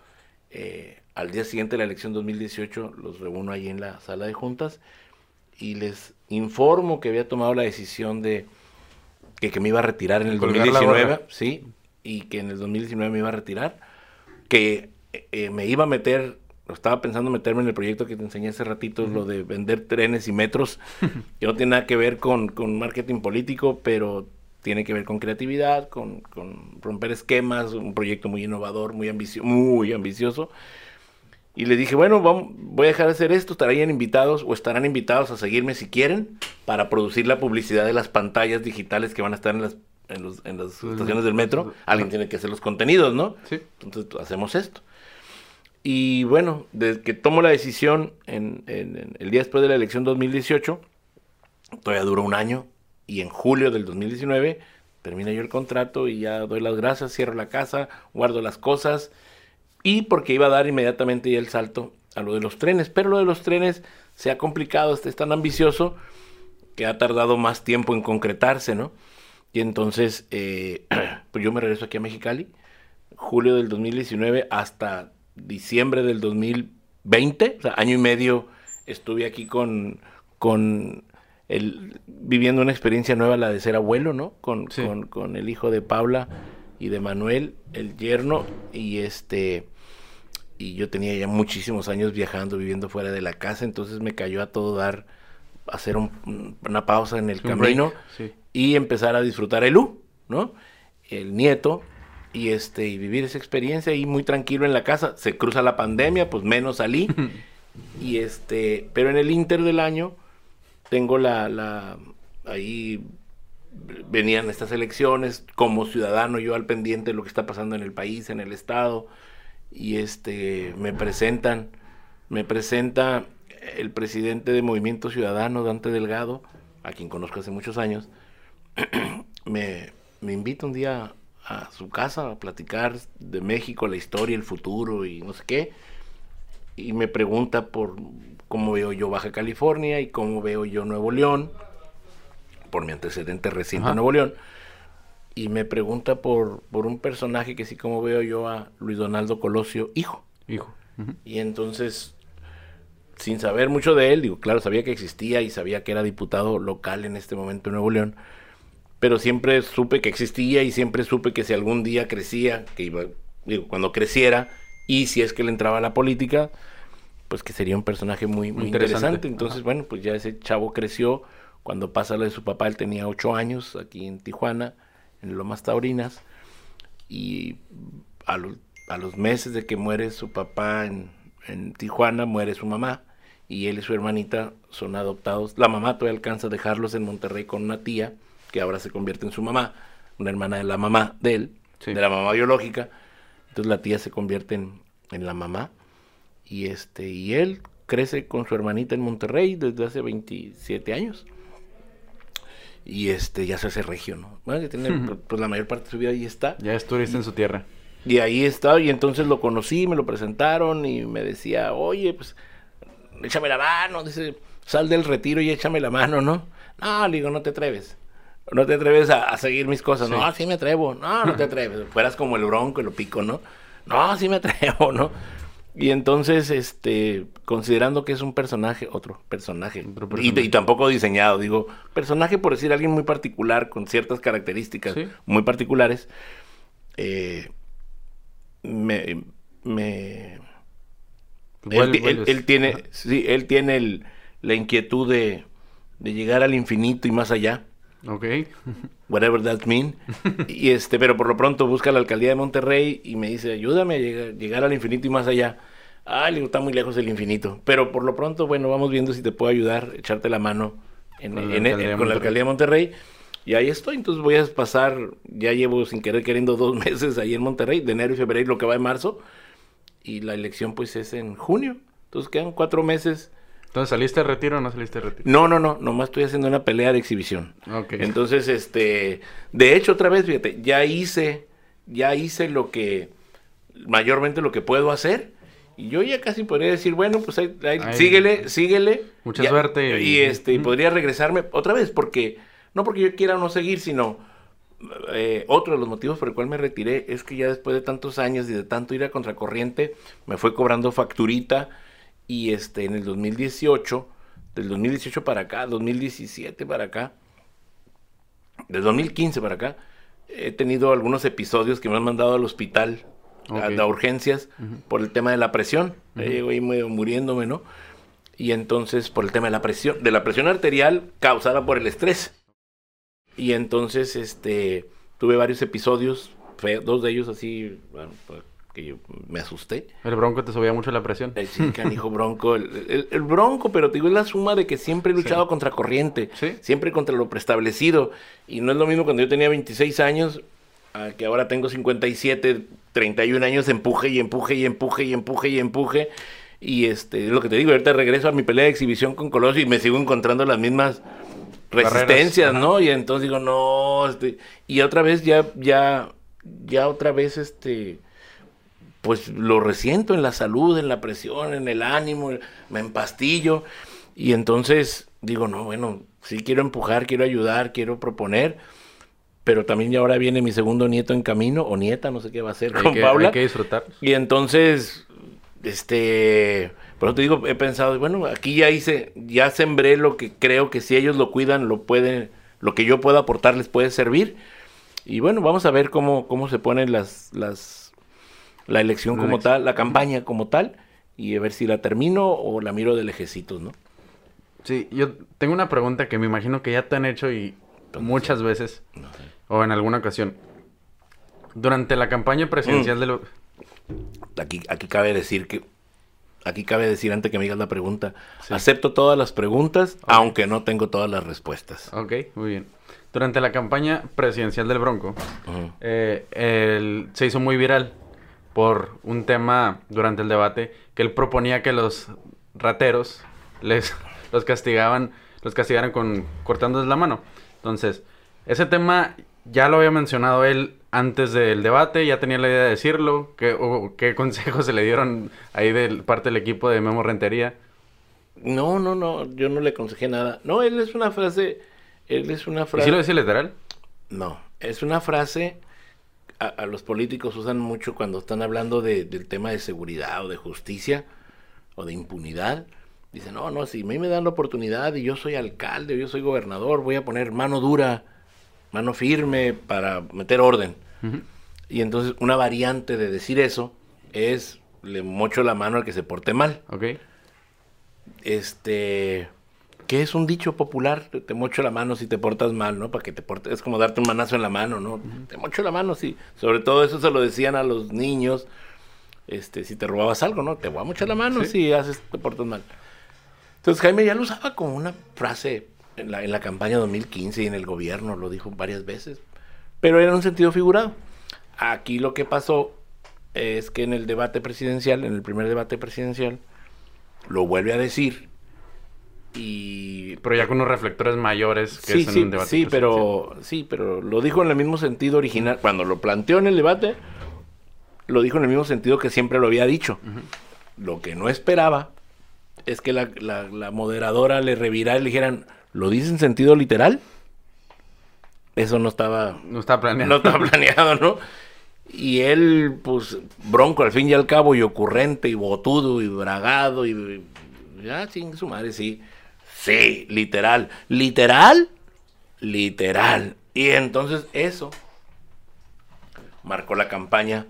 eh, al día siguiente de la elección 2018 los reúno ahí en la sala de juntas y les informo que había tomado la decisión de que, que me iba a retirar en el Colgar la 2019, gorra. sí, y que en el 2019 me iba a retirar, que eh, me iba a meter estaba pensando meterme en el proyecto que te enseñé hace ratito, lo de vender trenes y metros, <laughs> que no tiene nada que ver con, con marketing político, pero tiene que ver con creatividad, con, con romper esquemas, un proyecto muy innovador, muy, ambicio muy ambicioso. Y le dije, bueno, vamos, voy a dejar de hacer esto, estarán invitados o estarán invitados a seguirme si quieren para producir la publicidad de las pantallas digitales que van a estar en las, en los, en las estaciones del metro. Alguien tiene que hacer los contenidos, ¿no? Sí. Entonces hacemos esto. Y bueno, desde que tomo la decisión en, en- en el día después de la elección 2018, todavía duró un año, y en julio del 2019 termina yo el contrato y ya doy las gracias, cierro la casa, guardo las cosas, y porque iba a dar inmediatamente ya el salto a lo de los trenes, pero lo de los trenes se ha complicado, este es tan ambicioso que ha tardado más tiempo en concretarse, ¿no? Y entonces, eh, <clears throat> pues yo me regreso aquí a Mexicali, julio del 2019 hasta diciembre del 2020, o sea, año y medio estuve aquí con, con el, viviendo una experiencia nueva, la de ser abuelo, ¿no? Con, Sí. con, con el hijo de Paula y de Manuel, el yerno, y este y yo tenía ya muchísimos años viajando, viviendo fuera de la casa, entonces me cayó a todo dar, hacer un- una pausa en el Un camino sí. y empezar a disfrutar el U, ¿no? El nieto y este y vivir esa experiencia y muy tranquilo en la casa. Se cruza la pandemia, pues menos salí. <laughs> y este, pero en el inter del año tengo la la ahí venían estas elecciones como ciudadano yo al pendiente de lo que está pasando en el país, en el estado y este me presentan me presenta el presidente de Movimiento Ciudadano Dante Delgado, a quien conozco hace muchos años, <clears throat> me, me invita un día a su casa a platicar de México, la historia, el futuro y no sé qué. Y me pregunta por cómo veo yo Baja California y cómo veo yo Nuevo León, por mi antecedente reciente en Nuevo León. Y me pregunta por, por un personaje que sí como veo yo a Luis Donaldo Colosio, hijo. Hijo. Y entonces, sin saber mucho de él, digo, claro, sabía que existía y sabía que era diputado local en este momento en Nuevo León, pero siempre supe que existía y siempre supe que si algún día crecía, que iba, digo, cuando creciera, y si es que le entraba a la política, pues que sería un personaje muy, muy Interesante. interesante. Entonces, bueno, pues ya ese chavo creció. Cuando pasa lo de su papá, él tenía ocho años aquí en Tijuana, en Lomas Taurinas, y a, lo- a los meses de que muere su papá en, en Tijuana, muere su mamá, y él y su hermanita son adoptados. La mamá todavía alcanza a dejarlos en Monterrey con una tía, que ahora se convierte en su mamá, una hermana de la mamá de él, Sí. de la mamá biológica. Entonces la tía se convierte en, en la mamá. Y este, y él crece con su hermanita en Monterrey desde hace 27 años. Y este, ya se hace regio, ¿no? Bueno, que tiene, pues, la mayor parte de su vida ahí está. Ya estuviste en su tierra. Y ahí estaba, y entonces lo conocí, me lo presentaron y me decía, oye, pues, échame la mano, dice, sal del retiro y échame la mano, ¿no? No, le digo, no te atreves. No te atreves a, a seguir mis cosas. Sí. No, sí me atrevo. No, no te <laughs> atreves. Fueras como el bronco y lo pico, ¿no? No, sí me atrevo, ¿no? Y entonces, este, considerando que es un personaje, otro personaje, Otro y- personaje. Y, tampoco diseñado, digo, personaje por decir alguien muy particular, con ciertas características Sí. muy particulares, eh, me, me él, Vuel- ti- él- vuelves. él tiene, sí, él tiene el- la inquietud de, de llegar al infinito y más allá, Ok. <laughs> whatever that mean. y este, pero por lo pronto busca la alcaldía de Monterrey y me dice, ayúdame a llegar, llegar al infinito y más allá. Ah, le digo, está muy lejos el infinito. Pero por lo pronto, bueno, vamos viendo si te puedo ayudar, echarte la mano en, Con la en- alcaldía de con la Monterrey. alcaldía de Monterrey. Y ahí estoy, entonces voy a pasar, ya llevo sin querer queriendo dos <laughs> meses ahí en Monterrey, de enero y febrero, lo que va en marzo. Y la elección pues es en junio. Entonces quedan cuatro meses. Entonces, ¿saliste de retiro o no saliste de retiro? No, no, no, nomás estoy haciendo una pelea de exhibición. Ok. Entonces, este, de hecho, otra vez, fíjate, ya hice, ya hice lo que, mayormente lo que puedo hacer. Y yo ya casi podría decir, bueno, pues ahí- ahí, Ahí. síguele, síguele. Mucha Ya- suerte Y, y- este, y podría regresarme otra vez, porque, no porque yo quiera no seguir, sino eh, otro de los motivos por el cual me retiré es que ya después de tantos años y de tanto ir a contracorriente, me fue cobrando facturita y este en el 2018, del 2018 para acá, 2017 para acá, del 2015 para acá, he tenido algunos episodios que me han mandado al hospital a, urgencias por el tema de la presión. Llego ahí medio muriéndome, ¿no? Y entonces por el tema de la presión, de la presión arterial causada por el estrés. Y entonces, este, tuve varios episodios, dos de ellos así, bueno, pues, que yo me asusté. ¿El bronco te subía mucho la presión? El sí, canijo bronco. El, bronco, pero te digo, es la suma de que siempre he luchado contra corriente. Siempre contra lo preestablecido. Y no es lo mismo cuando yo tenía 26 años, que ahora tengo 57, 31 años, empuje y empuje y empuje y empuje y empuje. Y este, es lo que te digo, ahorita regreso a mi pelea de exhibición con Colosio y me sigo encontrando las mismas resistencias, ¿no? Y entonces digo, no, este, y otra vez ya, ya, ya otra vez, este, pues lo resiento en la salud, en la presión, en el ánimo, me empastillo. Y entonces digo, no, bueno, sí quiero empujar, quiero ayudar, quiero proponer pero también ya ahora viene mi segundo nieto en camino, o nieta, no sé qué va a ser, con Paula. Hay que disfrutar. Y entonces, este, por eso te digo, he pensado, bueno, aquí ya hice, ya sembré lo que creo que si ellos lo cuidan, lo pueden, lo que yo puedo aportar les puede servir. Y bueno, vamos a ver cómo, cómo se ponen las, las, la elección como tal, la campaña como tal, y a ver si la termino o la miro de lejecitos, ¿no? Sí, yo tengo una pregunta que me imagino que ya te han hecho y muchas veces. No sé o en alguna ocasión. Durante la campaña presidencial mm. de. Aquí, aquí cabe decir que... Aquí cabe decir antes que me digas la pregunta. Acepto todas las preguntas, aunque no tengo todas las respuestas. Ok, muy bien. Durante la campaña presidencial del Bronco, eh, se hizo muy viral por un tema durante el debate que él proponía que los rateros les <laughs> los castigaban, los castigaran con cortándoles la mano. Entonces, ese tema ya lo había mencionado él antes del debate, ya tenía la idea de decirlo. ¿Qué, qué <laughs> consejos se le dieron ahí de parte del equipo de Memo Rentería? No, no, no, yo no le aconsejé nada. No, él es una frase, él es una frase... ¿Y lo decía literal? No, es una frase a, los políticos usan mucho cuando están hablando del tema de seguridad o de justicia o de impunidad. Dicen, no, no, si a mí me dan la oportunidad y yo soy alcalde o yo soy gobernador, voy a poner mano dura mano firme para meter orden. Y entonces una variante de decir eso es le mocho la mano al que se porte mal. Ok. Este, que es un dicho popular, te mocho la mano si te portas mal, ¿no? Para que te portes, es como darte un manazo en la mano, ¿no? Te mocho la mano, sí. Sobre todo eso se lo decían a los niños, este, si te robabas algo, ¿no? Te voy a mochar la mano si haces, te portas mal. Entonces Jaime ya lo usaba como una frase en la, en la campaña 2015 y en el gobierno, lo dijo varias veces, pero era un sentido figurado. Aquí lo que pasó es que en el debate presidencial, en el primer debate presidencial, lo vuelve a decir y pero ya con unos reflectores mayores que sí, es en debate sí pero sí pero lo dijo en el mismo sentido original cuando lo planteó en el debate lo dijo en el mismo sentido que siempre lo había dicho lo que no esperaba es que la, la, la moderadora le revirara y le dijeran ¿Lo dice en sentido literal? Eso no estaba... No estaba planeado. No estaba planeado, ¿no? Y él, pues, bronco al fin y al cabo, y ocurrente, y botudo, y bragado, y... Ya, sin su madre, sí. Sí, literal. ¿Literal? Literal. Y entonces eso marcó la campaña.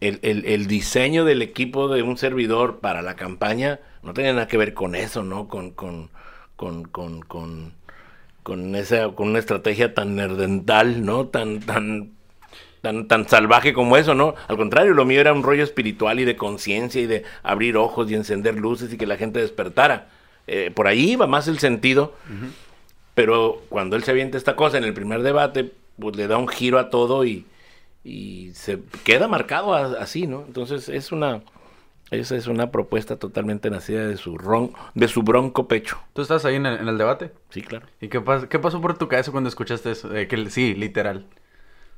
El, el, diseño del equipo de un servidor para la campaña no tenía nada que ver con eso, ¿no? Con, con, con, con, con, con, esa, con una estrategia tan nerdental, ¿no? Tan, tan, tan, tan salvaje como eso, ¿no? Al contrario, lo mío era un rollo espiritual y de conciencia y de abrir ojos y encender luces y que la gente despertara. Eh, por ahí iba más el sentido, pero cuando él se avienta esta cosa en el primer debate, pues le da un giro a todo y, y se queda marcado así, ¿no? Entonces es una esa es una propuesta totalmente nacida de su ron, de su bronco pecho. ¿Tú estás ahí en el, debate? Sí, claro. ¿Y qué, qué pasó por tu cabeza cuando escuchaste eso? que, sí, literal.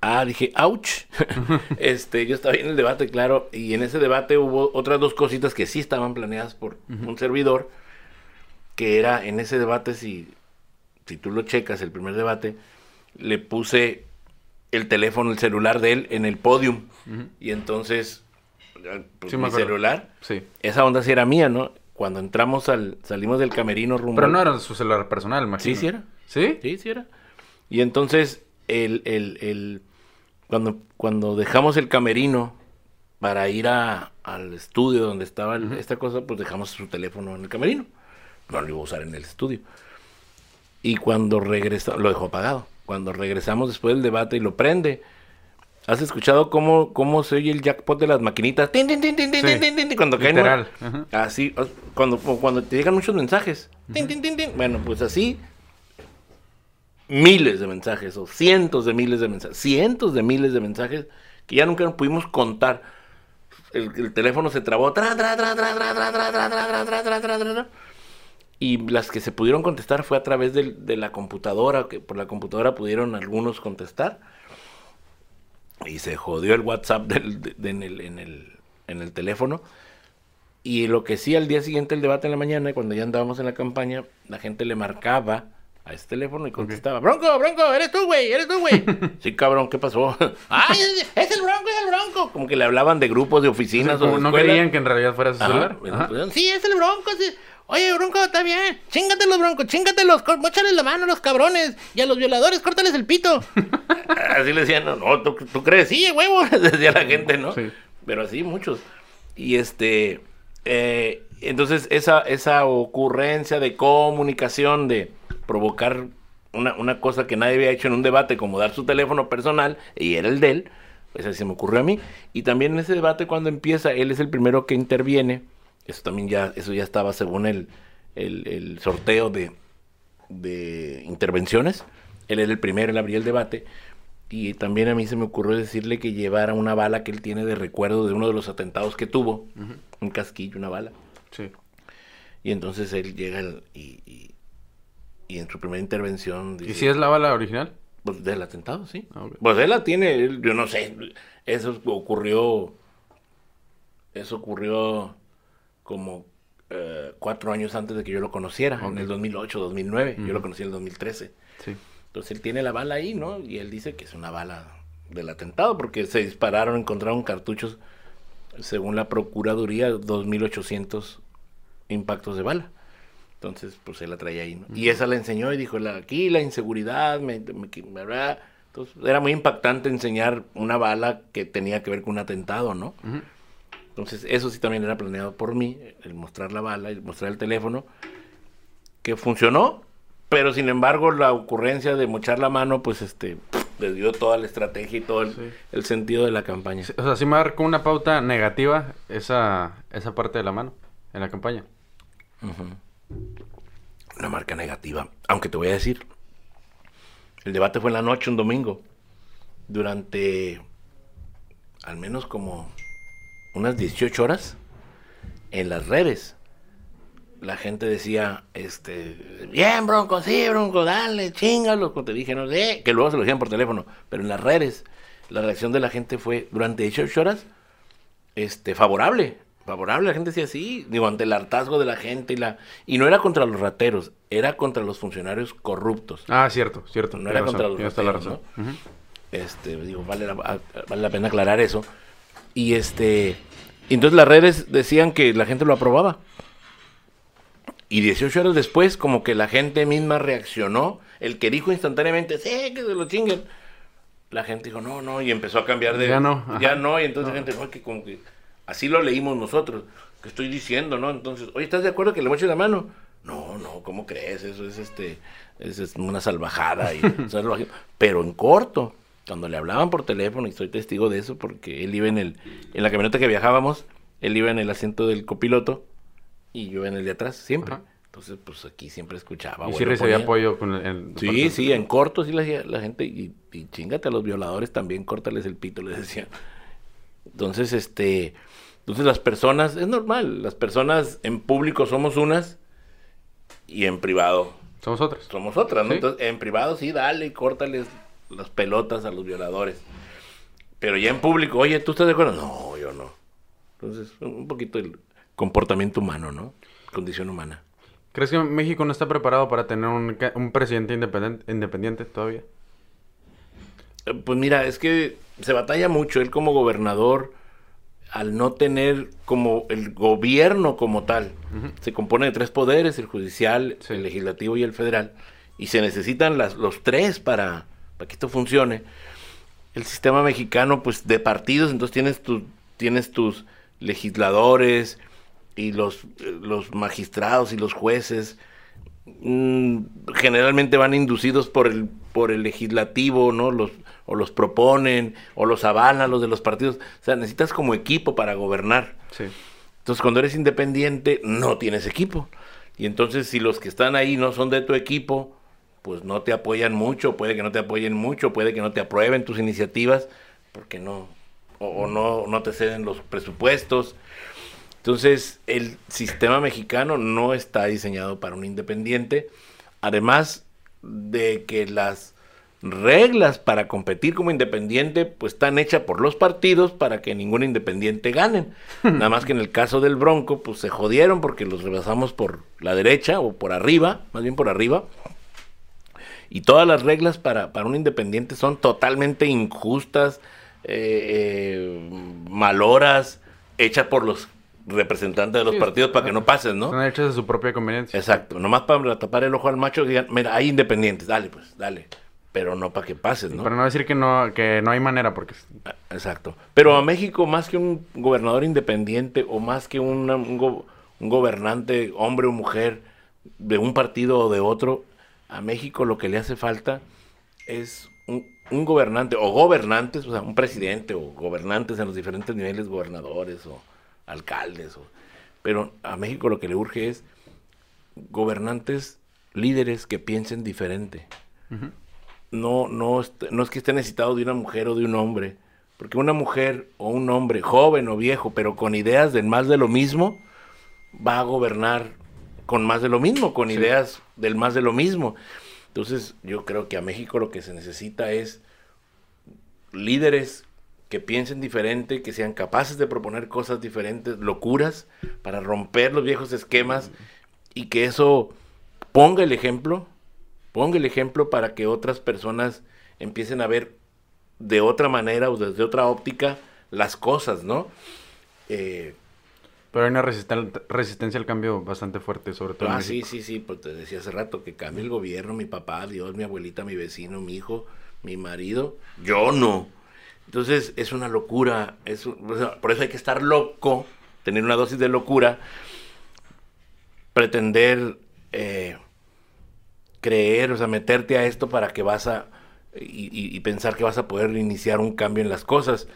Ah, dije, ouch. <laughs> este, yo estaba ahí en el debate, claro, y en ese debate hubo otras dos cositas que sí estaban planeadas por un servidor, que era en ese debate, si, si tú lo checas, el primer debate, le puse el teléfono, el celular de él en el podium. Y entonces pues, mi celular. Sí. Esa onda sí era mía, ¿no? Cuando entramos al, salimos del camerino rumbo. Pero no era su celular personal, imagino. Sí, sí era. ¿Sí? Sí, sí era. Y entonces, el, el, el, cuando, cuando dejamos el camerino para ir a, al estudio donde estaba esta cosa, pues dejamos su teléfono en el camerino. No lo iba a usar en el estudio. Y cuando regresamos, lo dejó apagado. Cuando regresamos después del debate y lo prende, ¿has escuchado cómo, cómo se oye el jackpot de las maquinitas? ¡Tin, tin, tin, tin, tin, Sí. tin, tin, tin! Cuando caen. Así, cuando, cuando te llegan muchos mensajes. Tin, tin, tin, tin. Bueno, pues así. Miles de mensajes, o cientos de miles de mensajes, cientos de miles de mensajes que ya nunca pudimos contar. El, el teléfono se trabó. tra, tra, tra, tra, tra, tra, tra, tra, tra, tra, tra, tra, tra, tra, tra. Y las que se pudieron contestar fue a través del- de, la computadora, que por la computadora pudieron algunos contestar. Y se jodió el WhatsApp <laughs> del- de- de- en, el, en, el, en el teléfono. Y lo que sí, al día siguiente el debate en la mañana, cuando ya andábamos en la campaña, la gente le marcaba a ese teléfono y contestaba, Bronco, Bronco, eres tú, güey, eres tú, güey. <laughs> sí, cabrón, ¿qué pasó? ¡Ay, <laughs> es, es el Bronco, es el Bronco! Como que le hablaban de grupos, de oficinas o Como de no escuelas. creían que en realidad fuera su Ajá, celular. Ajá. pues, Sí, es el Bronco. sí. Oye, Bronco, está bien. Chíngatelos, Bronco, chíngatelos. cor- Móchales la mano a los cabrones. Y a los violadores, córtales el pito. <laughs> así le decían, no, no, ¿tú, tú crees? Sí, huevo, <laughs> decía la gente, ¿no? Sí. Pero así muchos. Y este, eh, entonces esa, esa ocurrencia de comunicación, de provocar una, una cosa que nadie había hecho en un debate, como dar su teléfono personal, y era el de él, pues así se me ocurrió a mí. Y también en ese debate cuando empieza, él es el primero que interviene. Eso también ya, eso ya estaba según el, el, el sorteo de, de intervenciones. Él era el primero, él abría el debate. Y también a mí se me ocurrió decirle que llevara una bala que él tiene de recuerdo de uno de los atentados que tuvo. Un casquillo, una bala. Sí. Y entonces él llega y, y, y en su primera intervención dice, ¿Y si es la bala original? pues, del atentado, sí. Ah, ok. Pues él la tiene, él- yo no sé, eso ocurrió, eso ocurrió como eh, cuatro años antes de que yo lo conociera, en el 2008, 2009, yo lo conocí en el 2013. Sí. Entonces él tiene la bala ahí, ¿no? Y él dice que es una bala del atentado, porque se dispararon, encontraron cartuchos, según la Procuraduría, 2.800 impactos de bala. Entonces, pues él la traía ahí, ¿no? Y esa la enseñó y dijo, la, aquí la inseguridad, me, me- me- ¿verdad? Entonces, era muy impactante enseñar una bala que tenía que ver con un atentado, ¿no? Ujú. Entonces, eso sí también era planeado por mí, el mostrar la bala, el mostrar el teléfono, que funcionó, pero sin embargo la ocurrencia de mochar la mano, pues este, le dio toda la estrategia y todo el, Sí. el sentido de la campaña. O sea, sí marcó una pauta negativa esa, esa parte de la mano en la campaña. Una marca negativa. Aunque te voy a decir, el debate fue en la noche, un domingo, durante al menos como unas 18 horas en las redes. La gente decía, este, bien, Bronco, sí, Bronco, dale, chingalo, como te dije, no sé, que luego se lo decían por teléfono, pero en las redes, la reacción de la gente fue, durante 18 horas, este, favorable, favorable, la gente decía sí, digo, ante el hartazgo de la gente y la, y no era contra los rateros, era contra los funcionarios corruptos. Ah, cierto, cierto. No era contra los tienes toda la rateros, razón. Este, digo, vale la, a- vale la pena aclarar eso. Y este, entonces las redes decían que la gente lo aprobaba. Y 18 horas después, como que la gente misma reaccionó. El que dijo instantáneamente, sí, que se lo chinguen. La gente dijo, no, no, y empezó a cambiar de. Ya no, ajá. Ya no, y entonces No. la gente, no, que como que. Así lo leímos nosotros. Que estoy diciendo, ¿no? Entonces, oye, ¿estás de acuerdo que le moche la mano? No, no, ¿cómo crees? Eso es este. Es, es una salvajada. Y, <laughs> Pero en corto, cuando le hablaban por teléfono, y soy testigo de eso, porque él iba en el. En la camioneta que viajábamos, él iba en el asiento del copiloto y yo en el de atrás, siempre. Ajá. Entonces, pues aquí siempre escuchaba. y sí recibía apoyo con el... el- Sí, parte- sí, en corto sí la, la gente, y, y chingate a los violadores también, córtales el pito, les decía. Entonces, este, entonces las personas, es normal, las personas en público somos unas y en privado Somos otros. somos otras, ¿no? Sí. Entonces, en privado sí, dale, córtales las pelotas a los violadores. Pero ya en público, oye, ¿tú estás de acuerdo? No, yo no. Entonces, un poquito el comportamiento humano, ¿no? Condición humana. ¿Crees que México no está preparado para tener un, presidente independiente, independiente todavía? Eh, Pues mira, es que se batalla mucho él como gobernador al no tener como el gobierno como tal. Se compone de tres poderes, el judicial, Sí. el legislativo y el federal. Y se necesitan las, los tres para, para que esto funcione. El sistema mexicano, pues de partidos, entonces tienes tu, tienes tus legisladores y los, los magistrados y los jueces mm, generalmente van inducidos por el, por el legislativo, ¿no? Los, o los proponen, o los avalan los de los partidos. O sea, necesitas como equipo para gobernar. Entonces, cuando eres independiente, no tienes equipo. Y entonces, si los que están ahí no son de tu equipo, pues no te apoyan mucho, puede que no te apoyen mucho, puede que no te aprueben tus iniciativas, porque no, o, no, no te ceden los presupuestos. Entonces, el sistema mexicano no está diseñado para un independiente, además de que las reglas para competir como independiente pues están hechas por los partidos para que ningún independiente gane. <laughs> Nada más que en el caso del Bronco pues se jodieron porque los rebasamos por la derecha o por arriba, más bien por arriba. Y todas las reglas para, para un independiente son totalmente injustas, eh, eh, maloras, hechas por los representantes de los partidos para que no pasen, ¿no? Son hechas de su propia conveniencia. Exacto, nomás para tapar el ojo al macho digan, mira, hay independientes, dale pues, dale pero no para que pases, ¿no? Para no decir que no, que no hay manera, porque... Ah, exacto. Pero a México, más que un gobernador independiente o más que un, gobernante, hombre o mujer, de un partido o de otro, a México lo que le hace falta es un, gobernante o gobernantes, o sea, un presidente o gobernantes en los diferentes niveles, gobernadores o alcaldes. O, pero a México lo que le urge es gobernantes, líderes que piensen diferente no, no, no es que esté necesitado de una mujer o de un hombre, porque una mujer o un hombre, joven o viejo, pero con ideas de más de lo mismo, va a gobernar con más de lo mismo, con ideas del más de lo mismo. Entonces yo creo que a México lo que se necesita es líderes que piensen diferente, que sean capaces de proponer cosas diferentes, locuras, para romper los viejos esquemas y que eso ponga el ejemplo Ponga el ejemplo para que otras personas empiecen a ver de otra manera o desde otra óptica las cosas, ¿no? Eh, pero hay una resistencia al cambio bastante fuerte, sobre todo. Ah, sí, sí, sí, pues te decía hace rato que cambie el gobierno, mi papá, Dios, mi abuelita, mi vecino, mi hijo, mi marido, yo no. Entonces es una locura, es, por eso hay que estar loco, tener una dosis de locura, pretender eh, creer, o sea, meterte a esto para que vas a... Y, pensar que vas a poder iniciar un cambio en las cosas.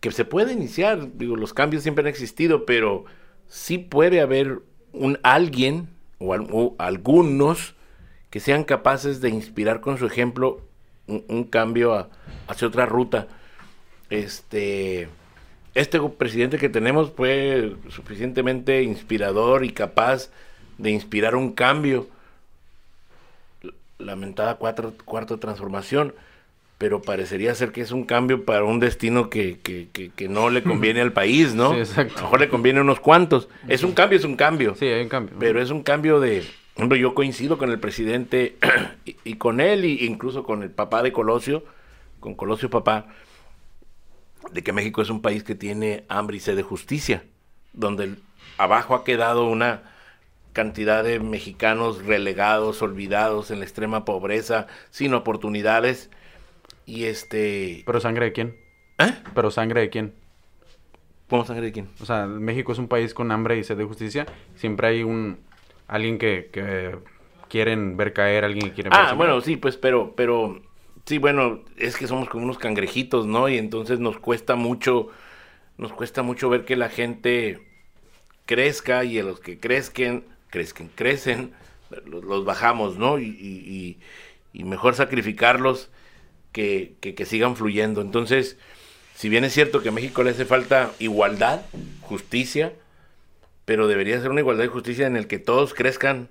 Que se puede iniciar, digo, los cambios siempre han existido, pero sí puede haber un alguien o, algunos que sean capaces de inspirar con su ejemplo un, cambio hacia otra ruta. Este, este presidente que tenemos fue suficientemente inspirador y capaz de inspirar un cambio lamentada cuatro, cuarta transformación, pero parecería ser que es un cambio para un destino que, que, no le conviene al país, ¿no? <laughs> Sí, exacto. A lo mejor le conviene a unos cuantos. Es un cambio, es un cambio. Sí, hay un cambio. Pero es un cambio de... Hombre, yo coincido con el presidente <clears throat> y, con él, e incluso con el papá de Colosio, con Colosio papá, de que México es un país que tiene hambre y sed de justicia, donde abajo ha quedado una cantidad de mexicanos relegados, olvidados en la extrema pobreza, sin oportunidades. Y este. ¿Pero sangre de quién? ¿Eh? ¿Pero sangre de quién? ¿Cómo sangre de quién? O sea, México es un país con hambre y sed de justicia. Siempre hay un. alguien que, que quieren ver caer, alguien que quiere Ah, bueno, sí, pues, pero, pero. Sí, bueno, es que somos como unos cangrejitos, ¿no? Y entonces nos cuesta mucho. Nos cuesta mucho ver que la gente crezca y a los que crezcan crecen, crecen, los, bajamos, ¿no? Y, mejor sacrificarlos que, que, sigan fluyendo. Entonces, si bien es cierto que a México le hace falta igualdad, justicia, pero debería ser una igualdad y justicia en el que todos crezcan,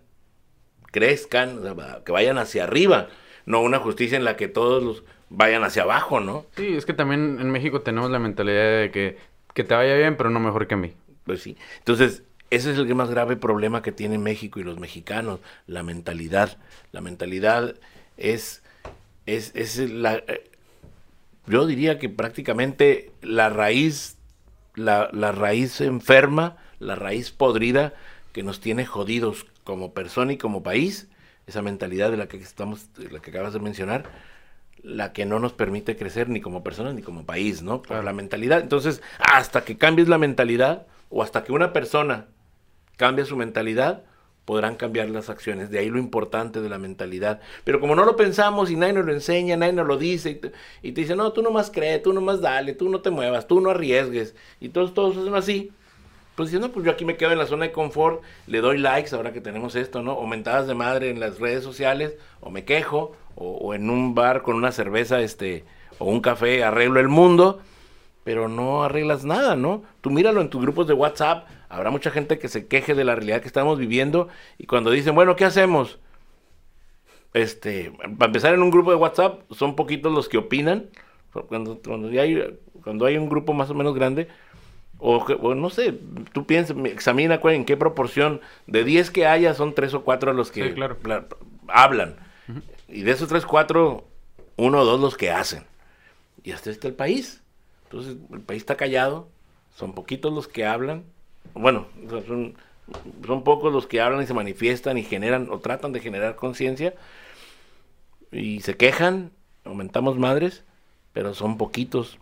crezcan, que vayan hacia arriba, no una justicia en la que todos los vayan hacia abajo, ¿no? Sí, es que también en México tenemos la mentalidad de que, que te vaya bien, pero no mejor que a mí. Pues sí. Entonces, ese es el más grave problema que tiene México y los mexicanos, la mentalidad. La mentalidad es, es, es la, eh, yo diría que prácticamente la raíz, la, la raíz enferma, la raíz podrida que nos tiene jodidos como persona y como país, esa mentalidad de la que estamos, de la que acabas de mencionar, la que no nos permite crecer ni como personas ni como país, ¿no? Por la mentalidad. Entonces, hasta que cambies la mentalidad o hasta que una persona cambie su mentalidad, podrán cambiar las acciones. De ahí lo importante de la mentalidad. Pero como no lo pensamos y nadie nos lo enseña, nadie nos lo dice, y te, y te dice, no, tú nomás crees, tú nomás dale, tú no te muevas, tú no arriesgues. Y todos, todos hacen así. Pues diciendo, pues yo aquí me quedo en la zona de confort, le doy likes ahora que tenemos esto, ¿no? Aumentadas de madre en las redes sociales, o me quejo, o, en un bar con una cerveza, este, o un café, arreglo el mundo, pero no arreglas nada, ¿no? Tú míralo en tus grupos de WhatsApp, habrá mucha gente que se queje de la realidad que estamos viviendo, y cuando dicen, bueno, ¿qué hacemos? Este, para empezar en un grupo de WhatsApp, son poquitos los que opinan, cuando, cuando, hay, cuando hay un grupo más o menos grande, o, no sé, tú piensas, examina en qué proporción de 10 que haya son 3 o 4 los que hablan. Y de esos 3 4, uno o dos los que hacen. Y hasta está el país. Entonces, el país está callado, son poquitos los que hablan. Bueno, son, son pocos los que hablan y se manifiestan y generan o tratan de generar conciencia. Y se quejan, aumentamos madres, pero son poquitos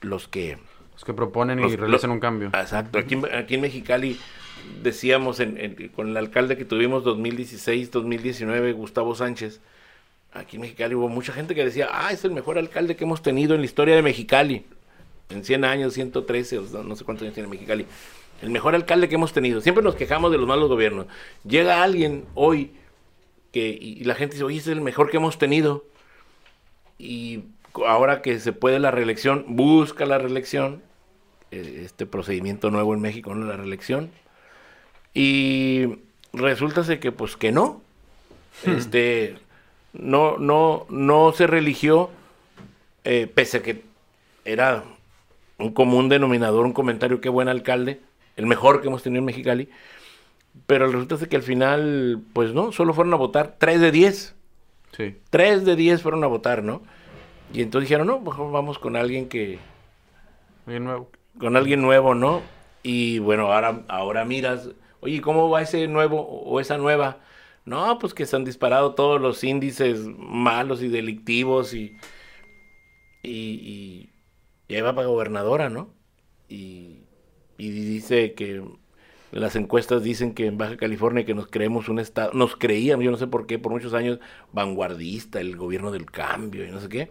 los que los que proponen y realizan un cambio. Exacto. Aquí, aquí en Mexicali decíamos con el alcalde que tuvimos 2016-2019, Gustavo Sánchez, aquí en Mexicali hubo mucha gente que decía, ah, es el mejor alcalde que hemos tenido en la historia de Mexicali. En 100 años, 113, no sé cuántos años tiene Mexicali. El mejor alcalde que hemos tenido. Siempre nos quejamos de los malos gobiernos. Llega alguien hoy que, y la gente dice, oye, es el mejor que hemos tenido. Y ahora que se puede la reelección, busca la reelección eh, este procedimiento nuevo en México, ¿no? La reelección. Y resulta que pues que no. Hmm. Este no, no, no se religió, eh, pese a que era un común denominador, un comentario, qué buen alcalde, el mejor que hemos tenido en Mexicali. Pero resulta que al final, pues no, solo fueron a votar 3 de 10. Sí. 3 de 10 fueron a votar, ¿no? Y entonces dijeron, no, mejor vamos con alguien que... Alguien nuevo con alguien nuevo, ¿no? Y bueno, ahora, ahora miras, oye, ¿cómo va ese nuevo o esa nueva? No, pues que se han disparado todos los índices malos y delictivos y, y, y, ahí va para gobernadora, ¿no? Y, y dice que las encuestas dicen que en Baja California que nos creemos un estado, nos creíamos, yo no sé por qué, por muchos años vanguardista, el gobierno del cambio y no sé qué.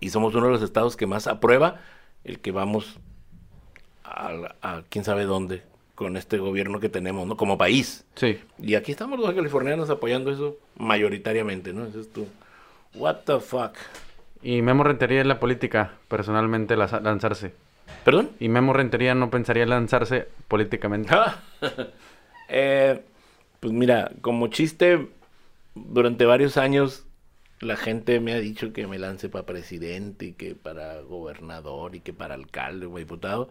Y somos uno de los estados que más aprueba el que vamos a, quién sabe dónde con este gobierno que tenemos, ¿no? Como país. Sí. Y aquí estamos los californianos apoyando eso mayoritariamente, ¿no? Eso es tu... What the fuck. Y Memo Rentería en la política, personalmente, lanzarse. ¿Perdón? Y Memo Rentería no pensaría lanzarse políticamente. <laughs> eh, pues mira, como chiste, durante varios años la gente me ha dicho que me lance para presidente y que para gobernador y que para alcalde o diputado,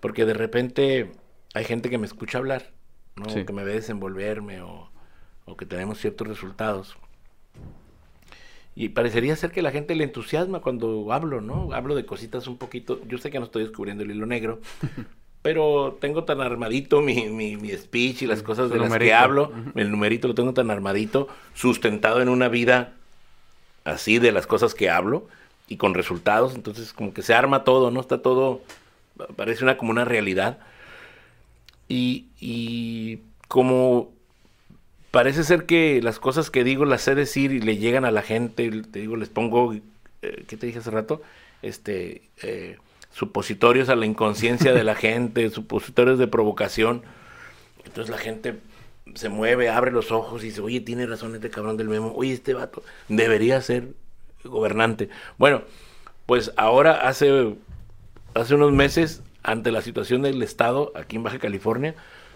porque de repente hay gente que me escucha hablar, ¿no? que me ve desenvolverme o, o, que tenemos ciertos resultados. Y parecería ser que la gente le entusiasma cuando hablo, ¿no? Hablo de cositas un poquito, yo sé que no estoy descubriendo el hilo negro, <laughs> pero tengo tan armadito mi, mi, mi speech y las cosas de las que hablo, el numerito lo tengo tan armadito, sustentado en una vida así de las cosas que hablo y con resultados, entonces como que se arma todo, ¿no? Está todo, parece una como una realidad. Y, y como parece ser que las cosas que digo las sé decir y le llegan a la gente, te digo, les pongo, eh, ¿qué te dije hace rato? Este, eh, supositorios a la inconsciencia de la <laughs> gente, supositorios de provocación. Entonces la gente se mueve, abre los ojos y dice, oye, tiene razón este cabrón del memo, oye, este vato debería ser gobernante. Bueno, pues ahora hace, hace unos meses, ante la situación del Estado aquí en Baja California,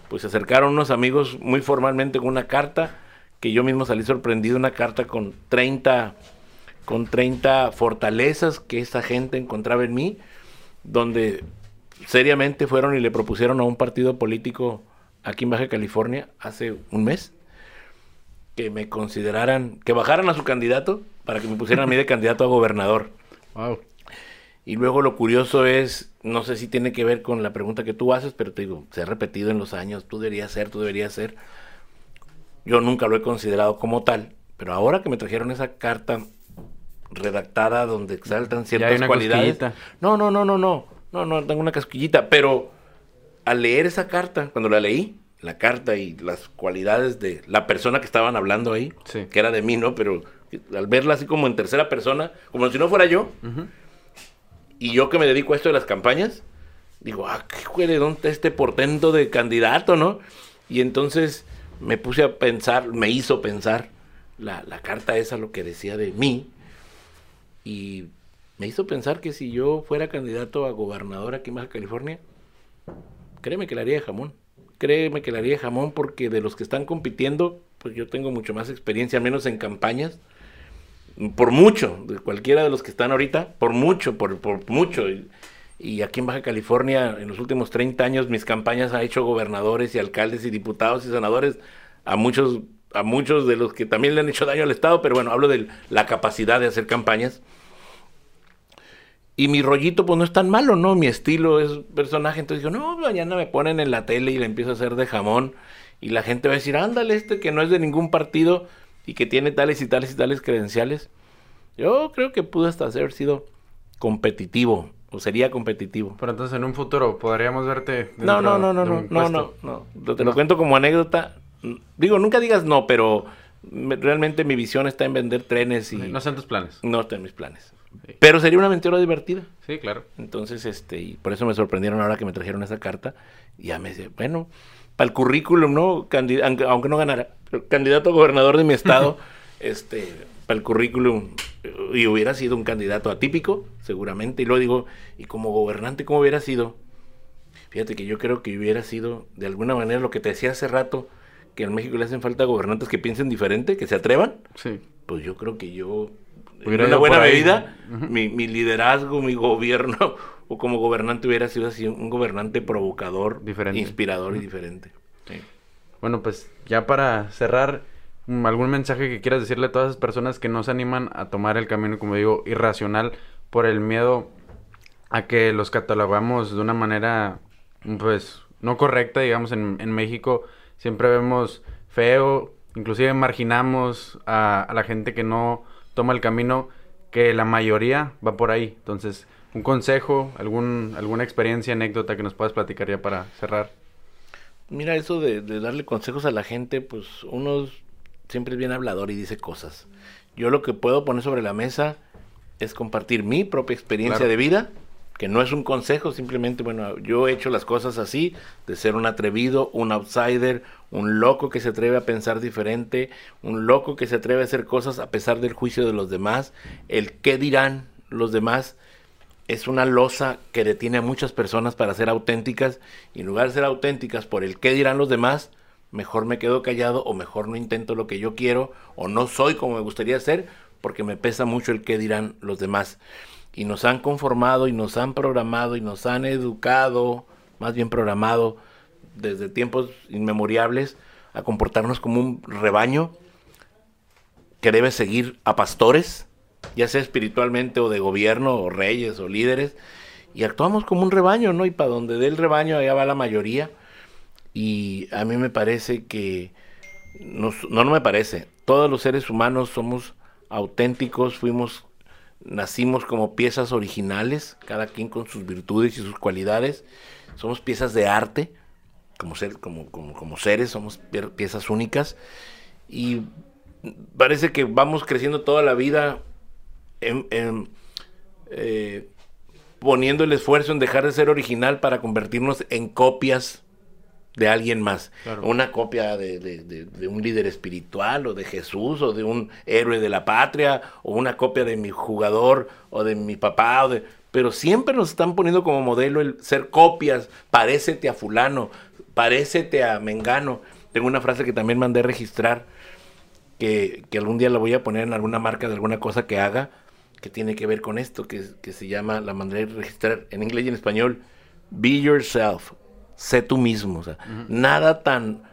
pues se acercaron unos amigos muy formalmente con una carta, que yo mismo salí sorprendido, una carta con 30, con 30 fortalezas que esa gente encontraba en mí, donde seriamente fueron y le propusieron a un partido político aquí en Baja California hace un mes que me consideraran, que bajaran a su candidato para que me pusieran a mí de <laughs> candidato a gobernador. Wow. Y luego lo curioso es, no sé si tiene que ver con la pregunta que tú haces, pero te digo, se ha repetido en los años, tú deberías ser, tú deberías ser. Yo nunca lo he considerado como tal, pero ahora que me trajeron esa carta redactada donde exaltan ciertas cualidades. No, no, no, no, no. No, no, tengo una casquillita, pero al leer esa carta, cuando la leí, la carta y las cualidades de la persona que estaban hablando ahí, que era de mí, ¿no? Pero al verla así como en tercera persona, como si no fuera yo, y yo que me dedico a esto de las campañas, digo, ah, qué de dónde este portento de candidato, ¿no? Y entonces me puse a pensar, me hizo pensar la, la carta esa, lo que decía de mí, y me hizo pensar que si yo fuera candidato a gobernador aquí en Baja California, créeme que le haría de jamón. Créeme que le haría de jamón porque de los que están compitiendo, pues yo tengo mucho más experiencia, al menos en campañas, por mucho, de cualquiera de los que están ahorita, por mucho, por, por mucho. Y, aquí en Baja California, en los últimos 30 años, mis campañas han hecho gobernadores y alcaldes y diputados y senadores a muchos, a muchos de los que también le han hecho daño al Estado, pero bueno, hablo de la capacidad de hacer campañas. Y mi rollito, pues no es tan malo, ¿no? Mi estilo es personaje. Entonces digo, no, mañana me ponen en la tele y le empiezo a hacer de jamón. Y la gente va a decir, ándale, este que no es de ningún partido y que tiene tales y tales y tales credenciales. Yo creo que pudo hasta haber sido competitivo o sería competitivo. Pero entonces en un futuro podríamos verte. No, no, no, no, no, no, no, no. Te lo cuento como anécdota. Digo, nunca digas no, pero realmente mi visión está en vender trenes y. No están tus planes. No están mis planes. Pero sería una aventura divertida. Sí, claro. Entonces, este, y por eso me sorprendieron ahora que me trajeron esa carta. Y ya me dice, bueno, para el currículum, ¿no? aunque no ganara, candidato a gobernador de mi estado, <laughs> este, para el currículum, y hubiera sido un candidato atípico, seguramente, y luego digo, y como gobernante, ¿cómo hubiera sido? Fíjate que yo creo que hubiera sido, de alguna manera, lo que te decía hace rato, que en México le hacen falta gobernantes que piensen diferente, que se atrevan. Sí. Pues yo creo que yo, en una buena medida, mi, mi liderazgo, mi gobierno o como gobernante hubiera sido así un gobernante provocador, diferente. inspirador y diferente. Bueno, pues ya para cerrar, mm, algún mensaje que quieras decirle a todas esas personas que no se animan a tomar el camino, como digo, irracional por el miedo a que los catalogamos de una manera, pues, no correcta, digamos, en, en México siempre vemos feo, inclusive marginamos a, a la gente que no toma el camino, que la mayoría va por ahí. Entonces, un consejo, algún, alguna experiencia, anécdota que nos puedas platicar ya para cerrar. Mira, eso de, darle consejos a la gente, pues uno siempre es bien hablador y dice cosas. Yo lo que puedo poner sobre la mesa es compartir mi propia experiencia de vida, que no es un consejo, simplemente, bueno, yo he hecho las cosas así, de ser un atrevido, un outsider, un loco que se atreve a pensar diferente, un loco que se atreve a hacer cosas a pesar del juicio de los demás, el qué dirán los demás es una losa que detiene a muchas personas para ser auténticas y en lugar de ser auténticas por el qué dirán los demás, mejor me quedo callado o mejor no intento lo que yo quiero o no soy como me gustaría ser porque me pesa mucho el qué dirán los demás. Y nos han conformado y nos han programado y nos han educado, más bien programado desde tiempos inmemoriales a comportarnos como un rebaño que debe seguir a pastores ya sea espiritualmente o de gobierno o reyes o líderes, y actuamos como un rebaño, ¿no? Y para donde dé el rebaño allá va la mayoría. Y a mí me parece que, no, no me parece, todos los seres humanos somos auténticos, fuimos, nacimos como piezas originales, cada quien con sus virtudes y sus cualidades, somos piezas de arte, como, ser, como, como, como seres, somos piezas únicas, y parece que vamos creciendo toda la vida eh, poniendo el esfuerzo en dejar de ser original para convertirnos en copias de alguien más. Una copia de, un líder espiritual o de Jesús o de un héroe de la patria o una copia de mi jugador o de mi papá. O de... Pero siempre nos están poniendo como modelo el ser copias. Parécete a fulano, parécete a Mengano. Tengo una frase que también mandé registrar que, que algún día la voy a poner en alguna marca de alguna cosa que haga que tiene que ver con esto, que, que se llama la manera de registrar en inglés y en español, be yourself, sé tú mismo. O sea, Nada tan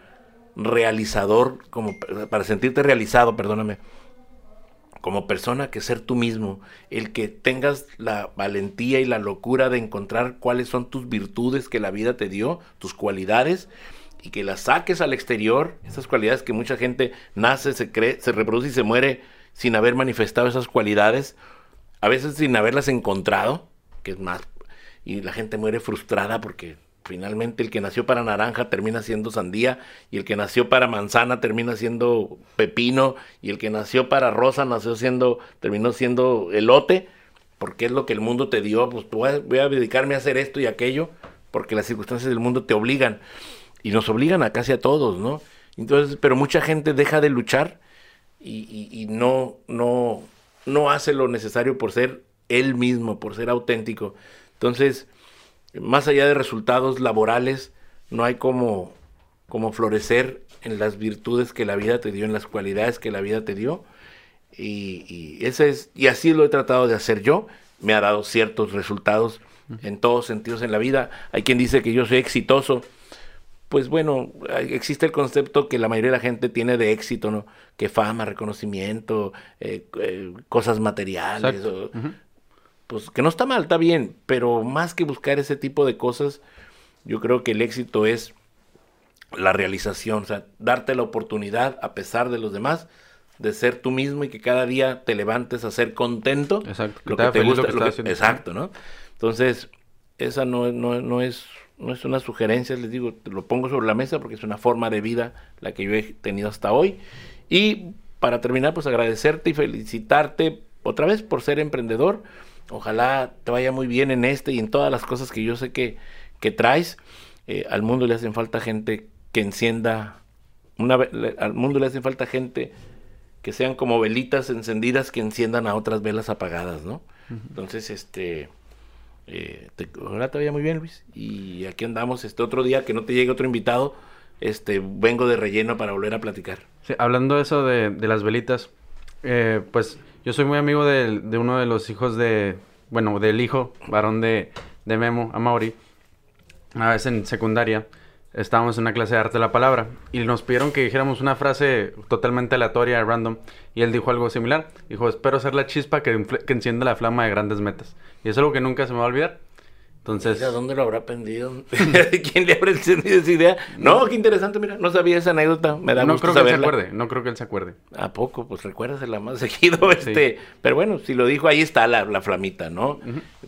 realizador como para sentirte realizado, perdóname, como persona que ser tú mismo, el que tengas la valentía y la locura de encontrar cuáles son tus virtudes que la vida te dio, tus cualidades, y que las saques al exterior, esas cualidades que mucha gente nace, se cree, se reproduce y se muere sin haber manifestado esas cualidades, a veces sin haberlas encontrado, que es más, y la gente muere frustrada porque finalmente el que nació para naranja termina siendo sandía y el que nació para manzana termina siendo pepino y el que nació para rosa nació siendo terminó siendo elote porque es lo que el mundo te dio pues voy a, voy a dedicarme a hacer esto y aquello porque las circunstancias del mundo te obligan y nos obligan a casi a todos no entonces pero mucha gente deja de luchar y, y no no no hace lo necesario por ser él mismo por ser auténtico entonces más allá de resultados laborales, no hay como, como florecer en las virtudes que la vida te dio, en las cualidades que la vida te dio. Y, ese es, y así lo he tratado de hacer yo. Me ha dado ciertos resultados en todos sentidos en la vida. Hay quien dice que yo soy exitoso. Pues bueno, existe el concepto que la mayoría de la gente tiene de éxito, ¿no? Que fama, reconocimiento, eh, eh, cosas materiales pues que no está mal, está bien, pero más que buscar ese tipo de cosas, yo creo que el éxito es la realización, o sea, darte la oportunidad, a pesar de los demás, de ser tú mismo y que cada día te levantes a ser contento. Exacto. Lo que te gusta, exacto, ¿no? Entonces, esa no, no, no, es, no es una sugerencia, les digo, te lo pongo sobre la mesa porque es una forma de vida la que yo he tenido hasta hoy. Y para terminar, pues agradecerte y felicitarte otra vez por ser emprendedor Ojalá te vaya muy bien en este y en todas las cosas que yo sé que, que traes. Eh, al mundo le hacen falta gente que encienda, una, al mundo le hacen falta gente que sean como velitas encendidas que enciendan a otras velas apagadas, ¿no? Entonces, este, eh, ojalá te vaya muy bien, Luis. Y aquí andamos, este otro día que no te llegue otro invitado, este, vengo de relleno para volver a platicar. hablando de eso de, las velitas, eh, pues yo soy muy amigo de, uno de los hijos de, bueno, del hijo varón de, Memo, Amaury. Una vez en secundaria estábamos en una clase de arte de la palabra y nos pidieron que dijéramos una frase totalmente aleatoria, random, y él dijo algo similar. Dijo, espero ser la chispa que, que enciende la flama de grandes metas. Y es algo que nunca se me va a olvidar. Entonces... ¿A dónde lo habrá aprendido? <laughs> ¿Quién le habrá encendido esa idea? No, qué interesante, mira, no sabía esa anécdota, me da No creo que él se acuerde, no creo que él se acuerde. ¿A poco? Pues recuérdasela más <laughs> seguido, este... Pero bueno, si lo dijo, ahí está la, la flamita, ¿no?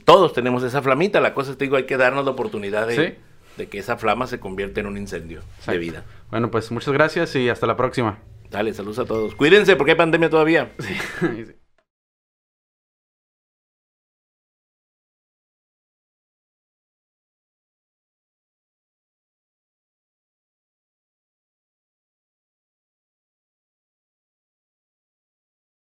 Todos tenemos esa flamita, la cosa es, te digo, hay que darnos la oportunidad de, de que esa flama se convierta en un incendio de vida. Bueno, pues muchas gracias y hasta la próxima. Dale, saludos a todos. Cuídense porque hay pandemia todavía. Sí. <laughs>